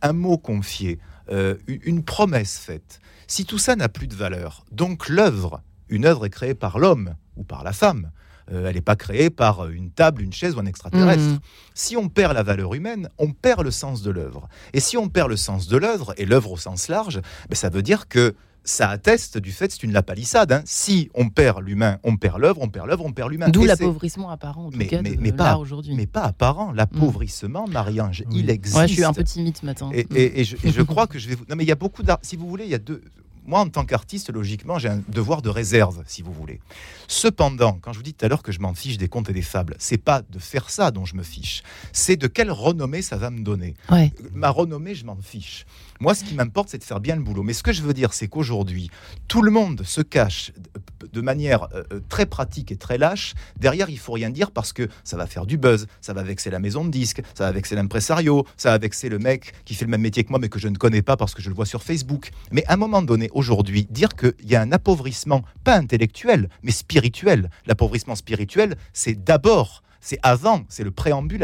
un mot confié, euh, une- promesse faite, si tout ça n'a plus de valeur, donc l'œuvre, une œuvre est créée par l'homme ou par la femme. Euh, elle n'est pas créée par une table, une chaise ou un extraterrestre. Mhm. Si on perd la valeur humaine, on perd le sens de l'œuvre. Et si on perd le sens de l'œuvre, et l'œuvre au sens large, ben, ça veut dire que ça atteste du fait, c'est une lapalissade. hein. Si on perd l'humain, on perd l'œuvre, on perd l'œuvre, on perd l'humain. D'où l'appauvrissement apparent en tout Mais- cas mais- de mais là pas- aujourd'hui. Mais pas apparent. L'appauvrissement, Marie-Ange, Oui. il existe. Ouais, je suis un peu timide ce matin. Et, et- et je, et je crois que je vais vous. Non, mais il y a beaucoup d'art. Si vous voulez, il y a deux. Moi, en tant qu'artiste, logiquement, j'ai un devoir de réserve, si vous voulez. Cependant, quand je vous dis tout à l'heure que je m'en fiche des contes et des fables, c'est pas de faire ça dont je me fiche. C'est de quelle renommée ça va me donner. Ouais. Ma renommée, je m'en fiche. Moi, ce qui m'importe, c'est de faire bien le boulot. Mais ce que je veux dire, c'est qu'aujourd'hui, tout le monde se cache de- manière euh, euh, très pratique et très lâche. Derrière, il faut rien dire parce que ça va faire du buzz, ça va vexer la maison de disques, ça va vexer l'impresario, ça va vexer le mec qui fait le même métier que moi, mais que je ne connais pas parce que je le vois sur Facebook. Mais à un moment donné, aujourd'hui, dire qu'il y a un appauvrissement, pas intellectuel, mais spirituel. L'appauvrissement spirituel, c'est d'abord C'est avant, c'est le préambule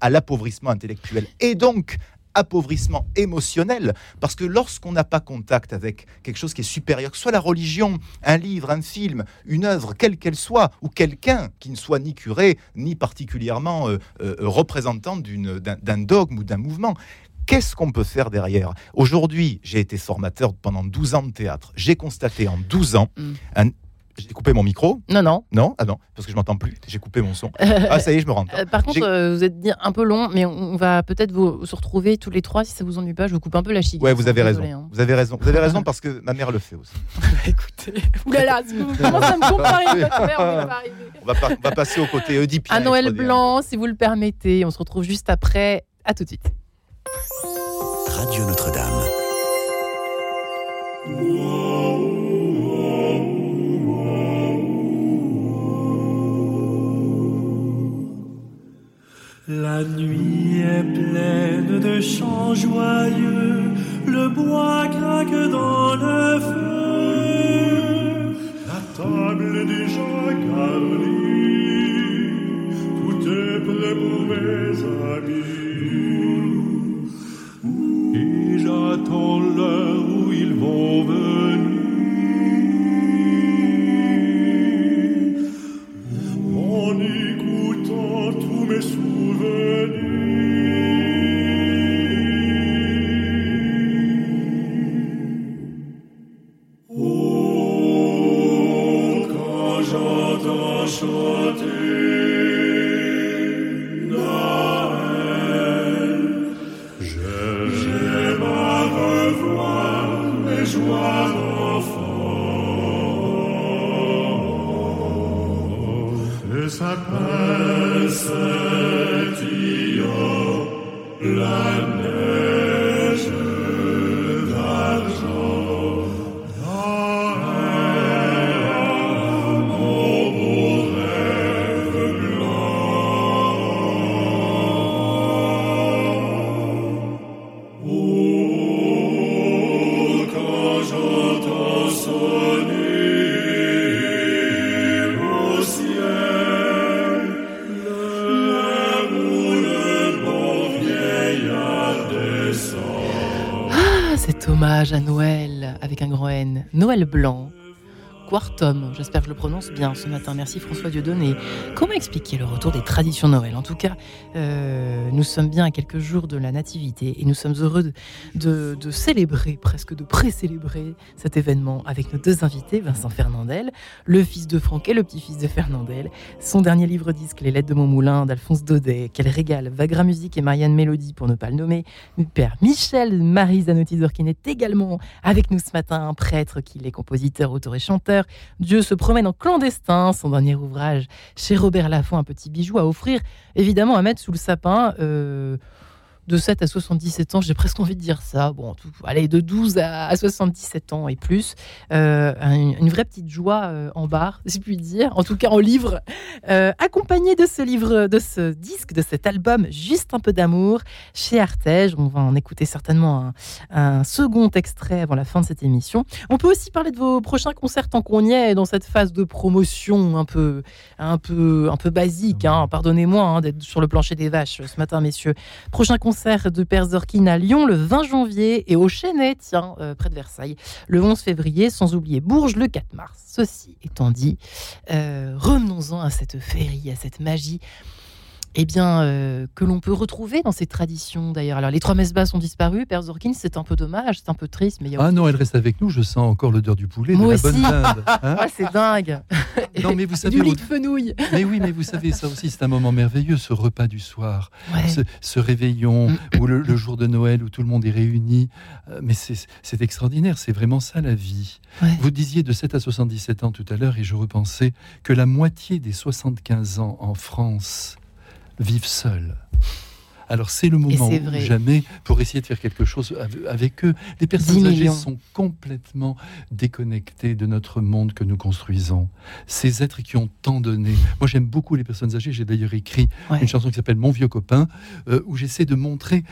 à l'appauvrissement intellectuel. Et donc, appauvrissement émotionnel, parce que lorsqu'on n'a pas contact avec quelque chose qui est supérieur, que ce soit la religion, un livre, un film, une œuvre, quelle qu'elle soit, ou quelqu'un qui ne soit ni curé, ni particulièrement euh, euh, représentant d'un dogme ou d'un mouvement, Qu'est-ce qu'on peut faire derrière? Aujourd'hui, j'ai été formateur pendant 12 ans de théâtre. J'ai constaté en 12 ans mm. un, j'ai coupé mon micro. Non, non. Non? Ah non, parce que je m'entends plus. J'ai coupé mon son. ah, ça y est, je me rends. Euh, par contre, euh, vous êtes un peu long, mais on va peut-être vous se retrouver tous les trois si ça vous ennuie pas. Je vous coupe un peu la chic. Ouais, vous avez raison. Hein. Vous avez raison. Vous avez raison parce que ma mère le fait aussi. Écoutez, oulala, si vous commencez à me comparer votre mère, on va On va, on va passer au côté Oedipien. À Noël blanc, si vous le permettez. On se retrouve juste après. À tout de suite. Radio Notre-Dame. La nuit est pleine de chants joyeux, le bois craque dans le feu. La table est déjà garnie, tout est prêt pour mes amis. Et j'attends l'heure où ils vont venir. À Noël avec un grand N. Noël blanc. Quartum, j'espère que je le prononce bien ce matin. Merci François Dieudonné. Comment expliquer le retour des traditions Noël? En tout cas, euh, nous sommes bien à quelques jours de la Nativité et nous sommes heureux de, célébrer, presque de pré-célébrer cet événement avec nos deux invités, Vincent Fernandel, le fils de Franck et le petit-fils de Fernandel. Son dernier livre disque, Les Lettres de mon moulin, d'Alphonse Daudet, qu'elle régale, Vagra Musique et Marianne Mélodie, pour ne pas le nommer. Père Michel Marie zanotti qui est également avec nous ce matin, un prêtre qui est compositeur, auteur et chanteur. Dieu se promène en clandestin, son dernier ouvrage chez Robert Laffont, un petit bijou à offrir, évidemment à mettre sous le sapin. Euh, de 7 à 77 ans, j'ai presque envie de dire ça. Bon, tout, allez, de 12 à, 77 ans et plus. Euh, une, vraie petite joie euh, en barre, si je puis dire, en tout cas en livre. Euh, accompagné de ce livre, de ce disque, de cet album, Juste un peu d'amour, chez Artege. On va en écouter certainement un, second extrait avant la fin de cette émission. On peut aussi parler de vos prochains concerts tant qu'on y est, dans cette phase de promotion un peu, un peu, un peu basique. Hein. Pardonnez-moi hein, d'être sur le plancher des vaches ce matin, messieurs. Prochain concert concert de Père Zorkin à Lyon le 20 janvier et au Chenet, tiens, euh, près de Versailles, le 11 février, sans oublier Bourges le 4 mars. Ceci étant dit, euh, revenons-en à cette féerie, à cette magie eh bien, euh, que l'on peut retrouver dans ces traditions d'ailleurs. Alors, les trois messes basses ont disparu. Père Zorkin, c'est un peu dommage, c'est un peu triste. Mais ah non, elle reste avec nous. Je sens encore l'odeur du poulet, de la bonne dinde. Hein. ah, c'est dingue. non, mais vous savez, du lit de fenouil. mais oui, mais vous savez, ça aussi, c'est un moment merveilleux, ce repas du soir, ce, réveillon mm. ou le, jour de Noël où tout le monde est réuni. Euh, mais c'est extraordinaire. C'est vraiment ça la vie. Vous disiez de 7 à 77 ans tout à l'heure, et je repensais que la moitié des 75 ans en France vivent seuls. Alors c'est le moment ou jamais pour essayer de faire quelque chose avec eux. Les personnes âgées sont complètement déconnectées de notre monde que nous construisons. Ces êtres qui ont tant donné. Moi j'aime beaucoup les personnes âgées. J'ai d'ailleurs écrit une chanson qui s'appelle Mon vieux copain, euh, où j'essaie de montrer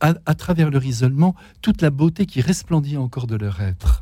à, travers leur isolement toute la beauté qui resplendit encore de leur être.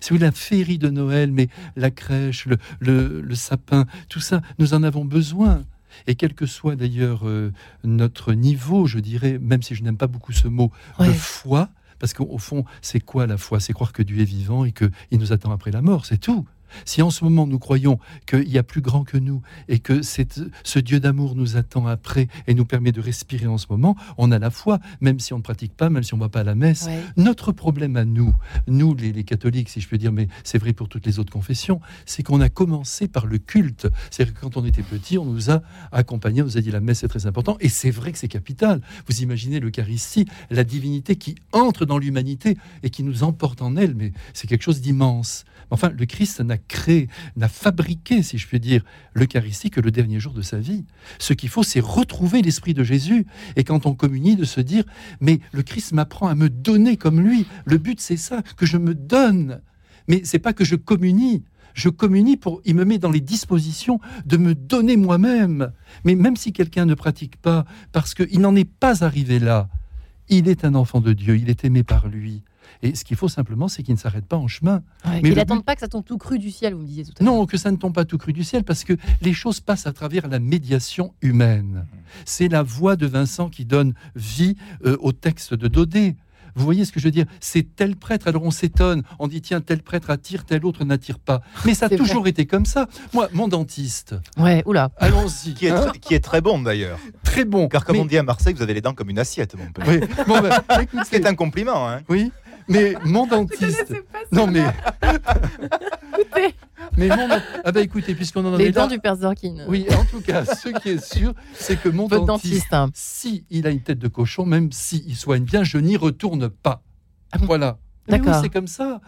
C'est la féerie de Noël, mais la crèche, le sapin, tout ça, nous en avons besoin Et quel que soit d'ailleurs euh, notre niveau, je dirais, même si je n'aime pas beaucoup ce mot, de foi, parce qu'au fond, c'est quoi la foi? C'est croire que Dieu est vivant et qu'il nous attend après la mort, c'est tout. Si en ce moment nous croyons qu'il y a plus grand que nous et que c'est- ce Dieu d'amour nous attend après et nous permet de respirer en ce moment, on a la foi, même si on ne pratique pas, même si on ne va pas à la messe. Ouais. Notre problème à nous, nous les, les catholiques, si je peux dire, mais c'est vrai pour toutes les autres confessions, c'est qu'on a commencé par le culte. C'est-à-dire que quand on était petit, on nous a accompagnés, on nous a dit la messe est très important, et c'est vrai que c'est capital. Vous imaginez l'Eucharistie, la divinité qui entre dans l'humanité et qui nous emporte en elle, mais c'est quelque chose d'immense. Enfin, le Christ n'a créé, n'a fabriqué, si je puis dire, l'Eucharistie que le dernier jour de sa vie. Ce qu'il faut, c'est retrouver l'esprit de Jésus. Et quand on communie, de se dire, mais le Christ m'apprend à me donner comme lui. Le but, c'est ça, que je me donne. Mais c'est pas que je communie. Je communie pour, il me met dans les dispositions de me donner moi-même. Mais même si quelqu'un ne pratique pas, parce qu'il n'en est pas arrivé là, il est un enfant de Dieu, il est aimé par lui. Et ce qu'il faut simplement, c'est qu'il ne s'arrête pas en chemin. Ouais, Mais qu'il le n'attende but- pas que ça tombe tout cru du ciel, vous me disiez tout à l'heure. Non, que ça ne tombe pas tout cru du ciel, parce que les choses passent à travers la médiation humaine. C'est la voix de Vincent qui donne vie euh, au texte de Daudet. Vous voyez ce que je veux dire? C'est tel prêtre, alors on s'étonne, on dit tiens, tel prêtre attire, tel autre n'attire pas. Mais ça a C'est vrai. toujours été comme ça. Moi, mon dentiste, Ouais, oula. allons-y, Qui est, hein, tr- qui est très bon d'ailleurs. très bon. Car comme Mais- on dit à Marseille, vous avez les dents comme une assiette, mon. Oui, bon, ben, écoutez, Ce qui est un compliment. Hein. oui, mais mon dentiste. Non, mais, Écoutez, mais mon. Ah, bah écoutez, puisqu'on en les est là. dents du père Zorkin. Oui, en tout cas, ce qui est sûr, c'est que mon Votre dentiste, dentiste. hein. si il a une tête de cochon, même s'il soigne bien, je n'y retourne pas. Ah voilà. Mais oui, D'accord. c'est comme ça.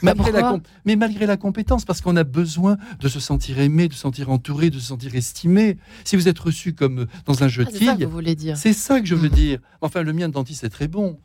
Bah, la mais malgré la compétence, parce qu'on a besoin de se sentir aimé, de se sentir entouré, de se sentir estimé. Si vous êtes reçu comme dans un jeu Ah, de c'est ça que quilles, vous voulez dire. c'est ça que je veux dire. Enfin, le mien de dentiste est très bon.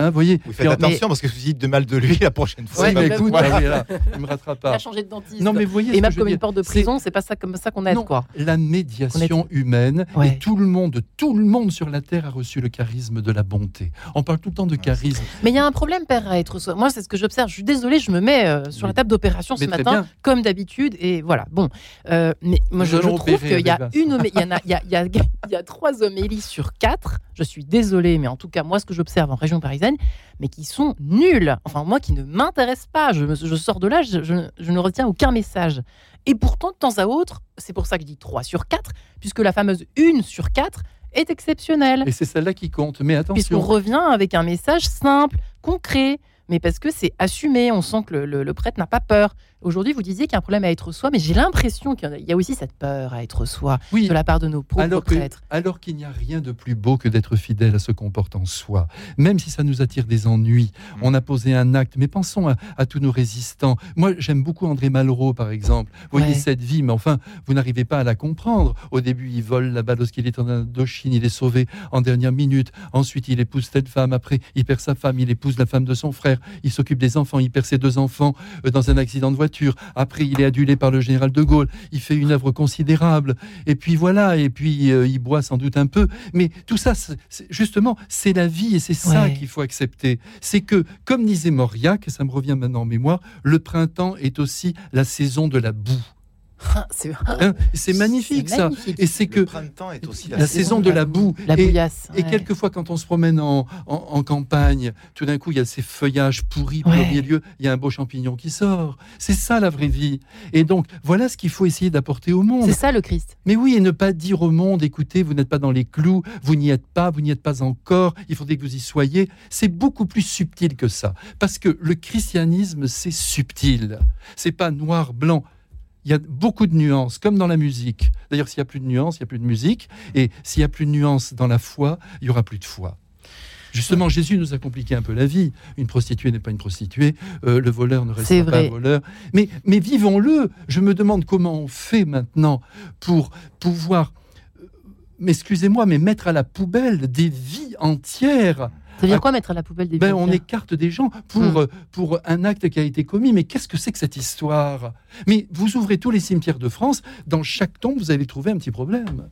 Hein, vous voyez Vous faites en- attention parce que vous dites de mal de lui la prochaine fois. Ouais, mais bah, écoute, voilà. ah oui, là, il me rattrape Il a pas. changé de dentiste. Non, mais vous voyez Et même comme une porte de prison, c'est pas ça comme ça qu'on aide, Non, quoi. La médiation humaine, Ouais. et tout le monde, tout le monde sur la terre a reçu le charisme de la bonté. On parle tout le temps de charisme. Mais il y a un problème, père, à être soi. Moi, c'est ce que j'observe. Je suis désolée, je me mets euh, sur la table d'opération ce matin, bien. comme d'habitude, et voilà. Bon, Euh, mais moi, Nous je, trouve qu'il y a avec une, homé- il y en a, il y a, il y a- il y a trois homélies sur quatre. Je suis désolée, mais en tout cas, moi, ce que j'observe en région parisienne, mais qui sont nuls. Enfin, moi, qui ne m'intéressent pas. Je, sors de là, je, je- je ne retiens aucun message. Et pourtant, de temps à autre, c'est pour ça que je dis 3 sur 4, puisque la fameuse 1 sur 4 est exceptionnelle. Et c'est celle-là qui compte. Mais Puisqu'on attention, revient avec un message simple, concret, mais parce que c'est assumé, on sent que le, le- le prêtre n'a pas peur. Aujourd'hui, vous disiez qu'il y a un problème à être soi, mais j'ai l'impression qu'il y a- il y a aussi cette peur à être soi oui, de la part de nos pauvres alors que- prêtres. alors qu'il n'y a rien de plus beau que d'être fidèle à ce qu'on porte en soi, même si ça nous attire des ennuis. Mm. On a posé un acte, mais pensons à, à tous nos résistants. Moi, j'aime beaucoup André Malraux, par exemple. Vous voyez Ouais. cette vie, mais enfin, vous n'arrivez pas à la comprendre. Au début, il vole la balle lorsqu'il est en Indochine, il est sauvé en dernière minute. Ensuite, il épouse telle femme. Après, il perd sa femme, il épouse la femme de son frère. Il s'occupe des enfants, il perd ses deux enfants euh, dans un accident de voiture. Après, il est adulé par le général de Gaulle. Il fait une œuvre considérable. Et puis voilà, et puis euh, il boit sans doute un peu. Mais tout ça, c'est- c'est- justement, c'est la vie et c'est ça Ouais. qu'il faut accepter. C'est que, comme disait Mauriac, et ça me revient maintenant en mémoire, le printemps est aussi la saison de la boue. Ah, C'est Hein, c'est magnifique ça. magnifique. Et c'est que est aussi la, saison de la boue. La et, bouillasse. et ouais. quelquefois, quand on se promène en, en- en campagne, tout d'un coup, il y a ces feuillages pourris, puis Ouais. au milieu, il y a un beau champignon qui sort. C'est ça la vraie vie. Et donc, voilà ce qu'il faut essayer d'apporter au monde. C'est ça le Christ. Mais oui, et ne pas dire au monde, écoutez, vous n'êtes pas dans les clous, vous n'y êtes pas, vous n'y êtes pas encore, il faudrait que vous y soyez. C'est beaucoup plus subtil que ça. Parce que le christianisme, c'est subtil. C'est pas noir, blanc. Il y a beaucoup de nuances, comme dans la musique. D'ailleurs, s'il n'y a plus de nuances, il n'y a plus de musique. Et s'il n'y a plus de nuances dans la foi, il n'y aura plus de foi. Justement, Jésus nous a compliqué un peu la vie. Une prostituée n'est pas une prostituée, euh, le voleur ne restera pas un voleur. Mais, mais vivons-le. Je me demande comment on fait maintenant pour pouvoir, euh, mais excusez-moi, mais mettre à la poubelle des vies entières. Ça veut dire Ah, quoi mettre à la poubelle des Ben, on écarte des gens pour, Hmm. euh, pour un acte qui a été commis. Mais qu'est-ce que c'est que cette histoire? Mais vous ouvrez tous les cimetières de France, dans chaque tombe, vous allez trouver un petit problème.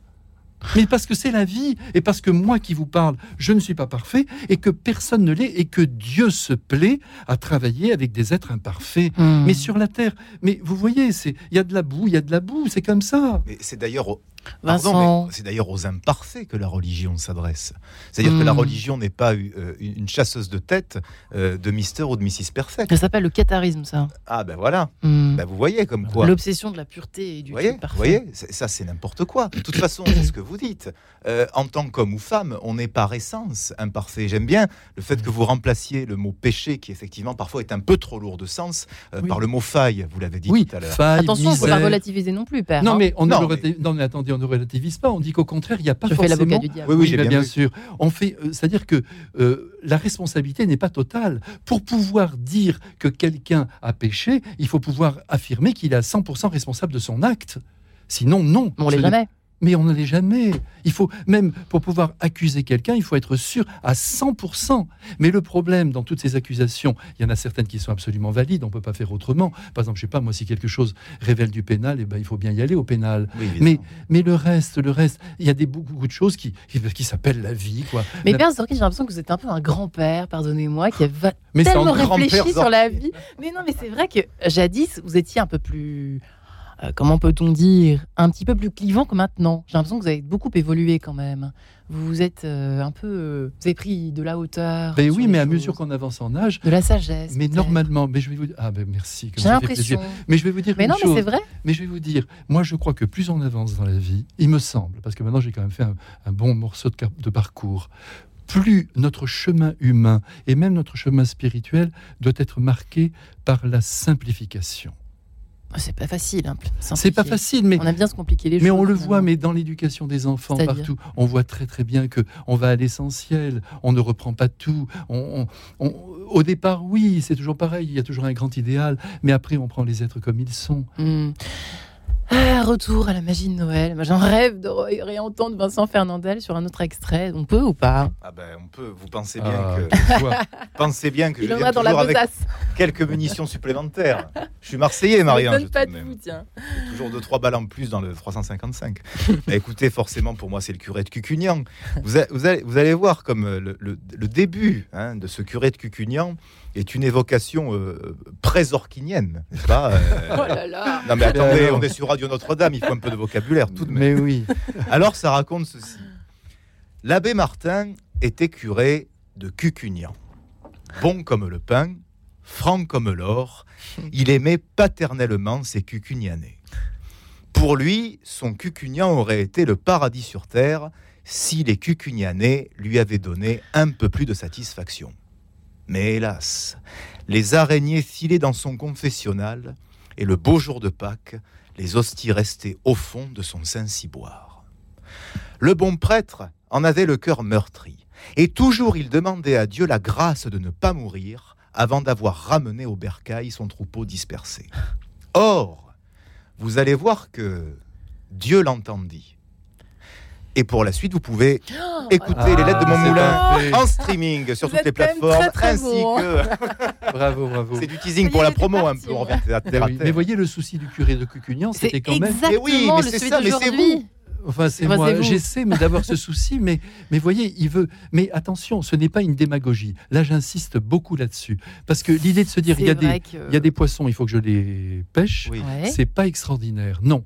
Mais parce que c'est la vie, et parce que moi qui vous parle, je ne suis pas parfait, et que personne ne l'est, et que Dieu se plaît à travailler avec des êtres imparfaits. Hmm. Mais sur la terre, mais vous voyez, c'est il y a de la boue, il y a de la boue, c'est comme ça. Mais c'est d'ailleurs Vincent. c'est d'ailleurs aux imparfaits que la religion s'adresse. C'est-à-dire que la Hmm. religion n'est pas euh, une chasseuse de tête euh, de Mister ou de Mrs. Perfect. Ça s'appelle le catharisme, ça. Ah ben voilà, Hmm. Ben, vous voyez comme quoi. L'obsession de la pureté et du Vous voyez, parfait. vous voyez ça c'est n'importe quoi. De toute façon, c'est ce que vous dites. Euh, en tant qu'homme ou femme, on est par essence imparfait. J'aime bien le fait que vous remplaciez le mot péché, qui effectivement parfois est un peu trop lourd de sens, euh, Oui. par le mot faille, vous l'avez dit Oui, tout à l'heure. Attention, il ne faut pas relativiser non plus, père. Non, hein. mais on ne Non, le non, mais attendez, on ne relativise pas. On dit qu'au contraire, il n'y a pas Je fais l'avocat forcément. du diable. Oui, oui, bien sûr. On fait, euh, c'est-à-dire que euh, la responsabilité n'est pas totale. Pour pouvoir dire que quelqu'un a péché, il faut pouvoir affirmer qu'il est à 100% responsable de son acte. Sinon, non. On l'est n'est- jamais. Mais on ne l'est jamais. Il faut même pour pouvoir accuser quelqu'un, il faut être sûr à 100%. Mais le problème dans toutes ces accusations, il y en a certaines qui sont absolument valides. On peut pas faire autrement. Par exemple, je sais pas moi si quelque chose révèle du pénal, eh ben il faut bien y aller au pénal. Oui. Mais, mais le reste, le reste, il y a des beaucoup de choses qui, qui, qui s'appellent la vie, quoi. Mais La- Père Zorkin, j'ai l'impression que vous êtes un peu un grand-père, pardonnez-moi, qui a tellement réfléchi sur la vie. Mais non, mais c'est vrai que jadis, vous étiez un peu plus. Euh, comment peut-on dire Un petit peu plus clivant que maintenant? J'ai l'impression que vous avez beaucoup évolué quand même. Vous êtes euh, un peu. euh, vous avez pris de la hauteur. Ben oui, mais à choses, mesure qu'on avance en âge, De la sagesse. mais normalement, mais je vais vous ah ben merci, J'ai l'impression. Mais je vais vous dire Mais une non, mais chose. c'est vrai. Mais je vais vous dire, moi je crois que plus on avance dans la vie, il me semble, parce que maintenant j'ai quand même fait un, un bon morceau de parcours, plus notre chemin humain et même notre chemin spirituel doit être marqué par la simplification. C'est pas facile. Hein, C'est pas facile, mais On aime bien se compliquer les choses. mais on le voit, mais dans l'éducation des enfants partout, on voit très très bien que on va à l'essentiel. On ne reprend pas tout. On- on- on- au départ, oui, c'est toujours pareil. Il y a toujours un grand idéal, mais après, on prend les êtres comme ils sont. Hmm. Ah, retour à la magie de Noël. J'en rêve de ré- réentendre Vincent Fernandel sur un autre extrait. On peut ou pas? Ah ben on peut. Vous pensez bien Ah, que pensez bien que Il je en viens a dans la avec quelques munitions supplémentaires. Je suis Marseillais, Marianne. je pas de vous, tiens. Toujours deux trois balles en plus dans le 355. Bah, écoutez, forcément pour moi c'est le curé de Cucugnan. Vous, a- vous allez, vous allez voir comme euh, le, le- le début hein, de ce curé de Cucugnan est une évocation euh, pré-zorquinienne, n'est-ce pas euh, Oh là là. Non mais attendez, on est sur Radio Notre-Dame, il faut un peu de vocabulaire tout de même. Mais oui. Alors ça raconte ceci. L'abbé Martin était curé de Cucugnan. Bon comme le pain, franc comme l'or, il aimait paternellement ses Cucugnanais. Pour lui, son Cucugnan aurait été le paradis sur terre si les Cucugnanais lui avaient donné un peu plus de satisfaction. Mais hélas, les araignées filaient dans son confessionnal et le beau jour de Pâques, les hosties restaient au fond de son Saint-Ciboire. Le bon prêtre en avait le cœur meurtri, et toujours il demandait à Dieu la grâce de ne pas mourir avant d'avoir ramené au bercail son troupeau dispersé. Or, vous allez voir que Dieu l'entendit. Et pour la suite, vous pouvez écouter Ah, les lettres de mon moulin parfait. en streaming sur Vous toutes les plateformes, très, très ainsi bon, que Bravo, bravo. c'est du teasing pour la promo un peu. On moi. revient à Mais, oui, mais voyez le souci du curé de Cucugnan, c'était quand même. exactement Mais oui, mais c'est ça, mais c'est d'aujourd'hui. Enfin, c'est Moi, vous. J'essaie mais d'avoir ce souci, mais mais voyez, il veut. Mais attention, ce n'est pas une démagogie. Là, j'insiste beaucoup là-dessus parce que l'idée de se dire il y a C'est vrai des que- il y a des poissons, il faut que je les pêche. Oui. Ouais. C'est pas extraordinaire. Non,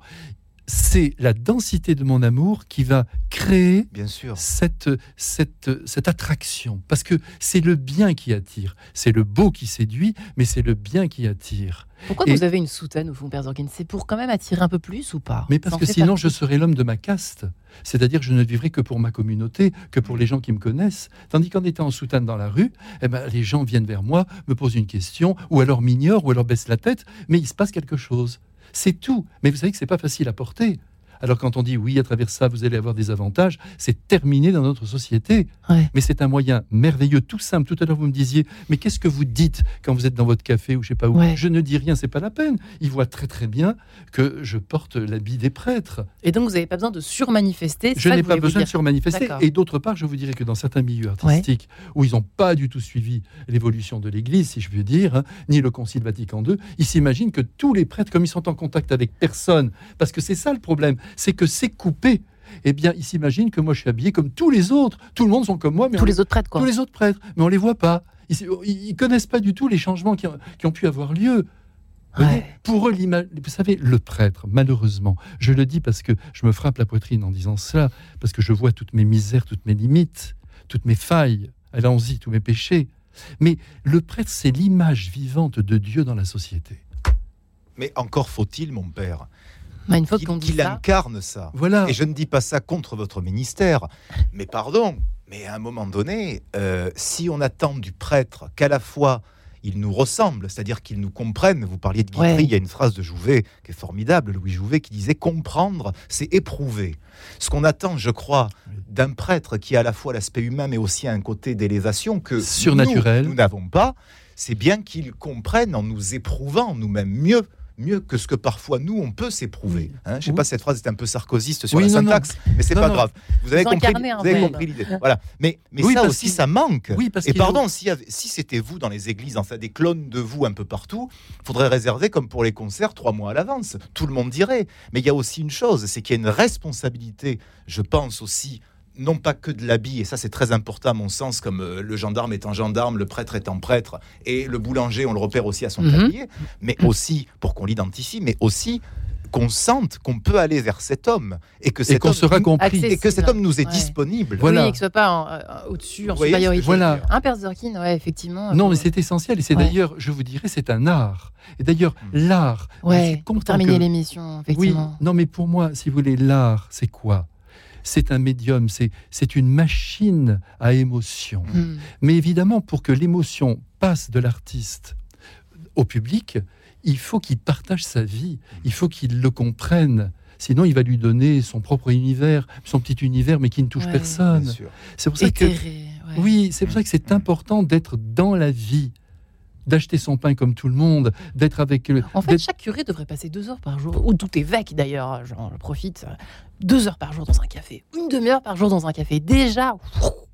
c'est la densité de mon amour qui va créer Bien sûr. cette, cette, cette attraction. Parce que c'est le bien qui attire. C'est le beau qui séduit, mais c'est le bien qui attire. Pourquoi Et- vous avez une soutane au fond, Père Zorkin? C'est pour quand même attirer un peu plus ou pas? Mais parce que sinon, partie. je serais l'homme de ma caste. C'est-à-dire que je ne vivrai que pour ma communauté, que pour les gens qui me connaissent. Tandis qu'en étant en soutane dans la rue, eh ben, les gens viennent vers moi, me posent une question, ou alors m'ignorent, ou alors baissent la tête, mais il se passe quelque chose. C'est tout. Mais vous savez que c'est pas facile à porter. Alors quand on dit oui, à travers ça, vous allez avoir des avantages, c'est terminé dans notre société. Ouais. Mais c'est un moyen merveilleux, tout simple. Tout à l'heure, vous me disiez, mais qu'est-ce que vous dites quand vous êtes dans votre café ou je sais pas où Ouais. Je ne dis rien, c'est pas la peine. Ils voient très très bien que je porte l'habit des prêtres. Et donc, vous n'avez pas besoin de surmanifester. Je n'ai pas besoin de surmanifester. Et d'autre part, je vous dirais que dans certains milieux artistiques où ils n'ont pas du tout suivi l'évolution de l'Église, si je puis dire, hein, ni le Concile Vatican II, ils s'imaginent que tous les prêtres, comme ils sont en contact avec personne, parce que c'est ça le problème, c'est que c'est coupé. Eh bien, ils s'imaginent que moi je suis habillé comme tous les autres. Tout le monde sont comme moi, mais Tous on- les autres prêtres, quoi. tous les autres prêtres, mais on les voit pas. Ils, ils connaissent pas du tout les changements qui ont, qui ont pu avoir lieu. Pour eux, l'image, vous savez, le prêtre, malheureusement, je le dis parce que je me frappe la poitrine en disant cela, parce que je vois toutes mes misères, toutes mes limites, toutes mes failles, allons-y, tous mes péchés. Mais le prêtre, c'est l'image vivante de Dieu dans la société. Mais encore faut-il, mon père, Bah, une fois qu'il qu'on dit qu'il ça, incarne ça. Voilà. Et je ne dis pas ça contre votre ministère, mais pardon, mais à un moment donné, euh, si on attend du prêtre qu'à la fois il nous ressemble, c'est-à-dire qu'il nous comprenne, vous parliez de Guitry, Ouais. il y a une phrase de Jouvet qui est formidable, Louis Jouvet, qui disait comprendre, c'est éprouver. Ce qu'on attend, je crois, d'un prêtre qui a à la fois l'aspect humain, mais aussi un côté d'élévation que Surnaturel. nous, nous n'avons pas, c'est bien qu'il comprenne en nous éprouvant nous-mêmes mieux. Mieux que ce que parfois nous on peut s'éprouver. Hein, je sais Oui. pas si cette phrase est un peu sarkozyste sur Oui, la non, non. syntaxe, mais c'est pas non. grave. Vous avez Vous compris, vous avez l'idée. Voilà. Mais, mais Oui, ça aussi, ça manque. Oui, parce Et pardon, avait- si c'était vous dans les églises, enfin des clones de vous un peu partout, faudrait réserver comme pour les concerts trois mois à l'avance. Tout le monde dirait. Mais il y a aussi une chose, c'est qu'il y a une responsabilité, je pense aussi, non pas que de l'habit, et ça c'est très important à mon sens, comme euh, le gendarme étant gendarme, le prêtre étant prêtre, et le boulanger, on le repère aussi à son Mhm. tablier, mais aussi, pour qu'on l'identifie, mais aussi qu'on sente qu'on peut aller vers cet homme, et que Et cet qu'on homme, sera compris. Et que cet homme nous est Ouais. disponible. Voilà. Oui, que ce soit pas en- euh, au-dessus, en supériorité. Voilà. Un Père Zorkin, ouais, effectivement. Non, mais c'est essentiel. Et c'est Ouais. d'ailleurs, je vous dirais, c'est un art. Et d'ailleurs, Mm. l'art. Ouais, pour terminer que- l'émission, Oui, effectivement. non, mais pour moi, si vous voulez, l'art, c'est quoi? C'est un médium, c'est c'est une machine à émotion. Hmm. Mais évidemment, pour que l'émotion passe de l'artiste au public, il faut qu'il partage sa vie, il faut qu'il le comprenne. Sinon, il va lui donner son propre univers, son petit univers, mais qui ne touche Ouais. personne. Bien sûr. C'est pour ça que, ouais. oui, c'est pour ça que c'est important d'être dans la vie, d'acheter son pain comme tout le monde, d'être avec. le- En fait, chaque curé devrait passer deux heures par jour, ou tout évêque d'ailleurs, j'en profite, deux heures par jour dans un café, une demi-heure par jour dans un café. Déjà,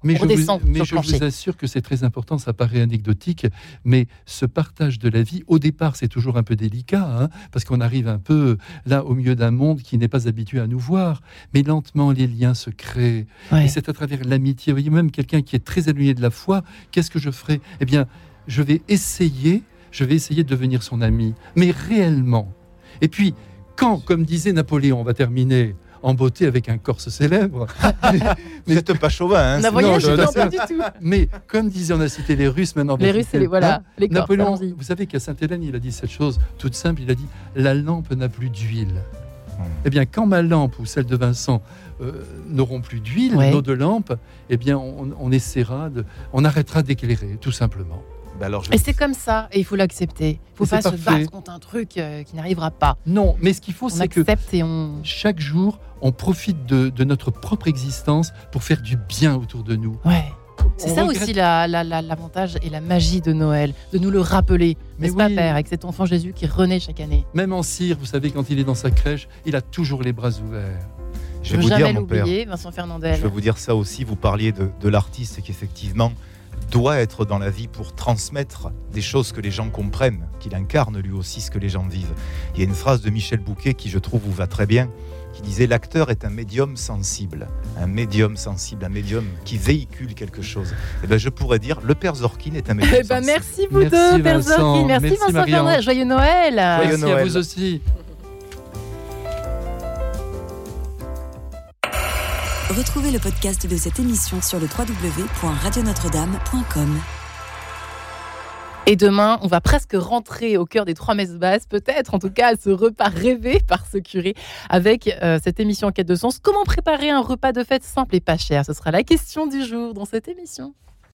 Mais on je, vous, mais je vous assure que c'est très important, ça paraît anecdotique, mais ce partage de la vie, au départ, c'est toujours un peu délicat, hein, parce qu'on arrive un peu là au milieu d'un monde qui n'est pas habitué à nous voir, mais lentement les liens se créent. Ouais. Et c'est à travers l'amitié. Vous voyez, même quelqu'un qui est très éloigné de la foi, qu'est-ce que je ferai Eh bien, je vais essayer, je vais essayer de devenir son ami, mais réellement. Et puis, quand, comme disait Napoléon, on va terminer en beauté avec un Corse célèbre, Vous n'êtes pas chauvin, hein, non, je- pas du tout. mais comme disait, on a cité les Russes maintenant. Les Russes, les, voilà, hein, les Napoléon, vous savez qu'à Sainte-Hélène, il a dit cette chose toute simple. Il a dit La lampe n'a plus d'huile. Eh bien, quand ma lampe ou celle de Vincent euh, n'auront plus d'huile, Ouais. nos deux lampes, eh bien, on, on essaiera de, on arrêtera d'éclairer, tout simplement. Ben alors, je- Et c'est comme ça, et il faut l'accepter. Il faut Et pas se battre contre un truc euh, qui n'arrivera pas. Non, mais ce qu'il faut, c'est que accepte et on. chaque jour, on profite de, de notre propre existence pour faire du bien autour de nous. Ouais. C'est ça regrette- aussi la- la- la- l'avantage et la magie de Noël, de nous le rappeler. Mais N'est-ce pas, oui. Père, avec cet enfant Jésus qui renaît chaque année? Même en cire, vous savez, quand il est dans sa crèche, il a toujours les bras ouverts. je vais vous jamais dire, mon père, l'oublier, Vincent Fernandel. Je vais vous dire ça aussi, vous parliez de, de l'artiste qui effectivement doit être dans la vie pour transmettre des choses que les gens comprennent, qu'il incarne lui aussi ce que les gens vivent. Il y a une phrase de Michel Bouquet qui je trouve vous va très bien, qui disait l'acteur est un médium sensible, un médium sensible, un médium qui véhicule quelque chose. Et ben je pourrais dire le père Zorkin est un médium Eh ben, sensible. merci vous Merci, deux, Père. Zorkin. Merci, Merci, Vincent. Joyeux Noël. Joyeux Merci à Noël. vous aussi. Retrouvez le podcast de cette émission sur le www.radionotre-dame.com. Et demain, on va presque rentrer au cœur des trois messes basses, peut-être, en tout cas, ce repas rêvé par ce curé, avec euh, cette émission en quête de sens. Comment préparer un repas de fête simple et pas cher? Ce sera la question du jour dans cette émission.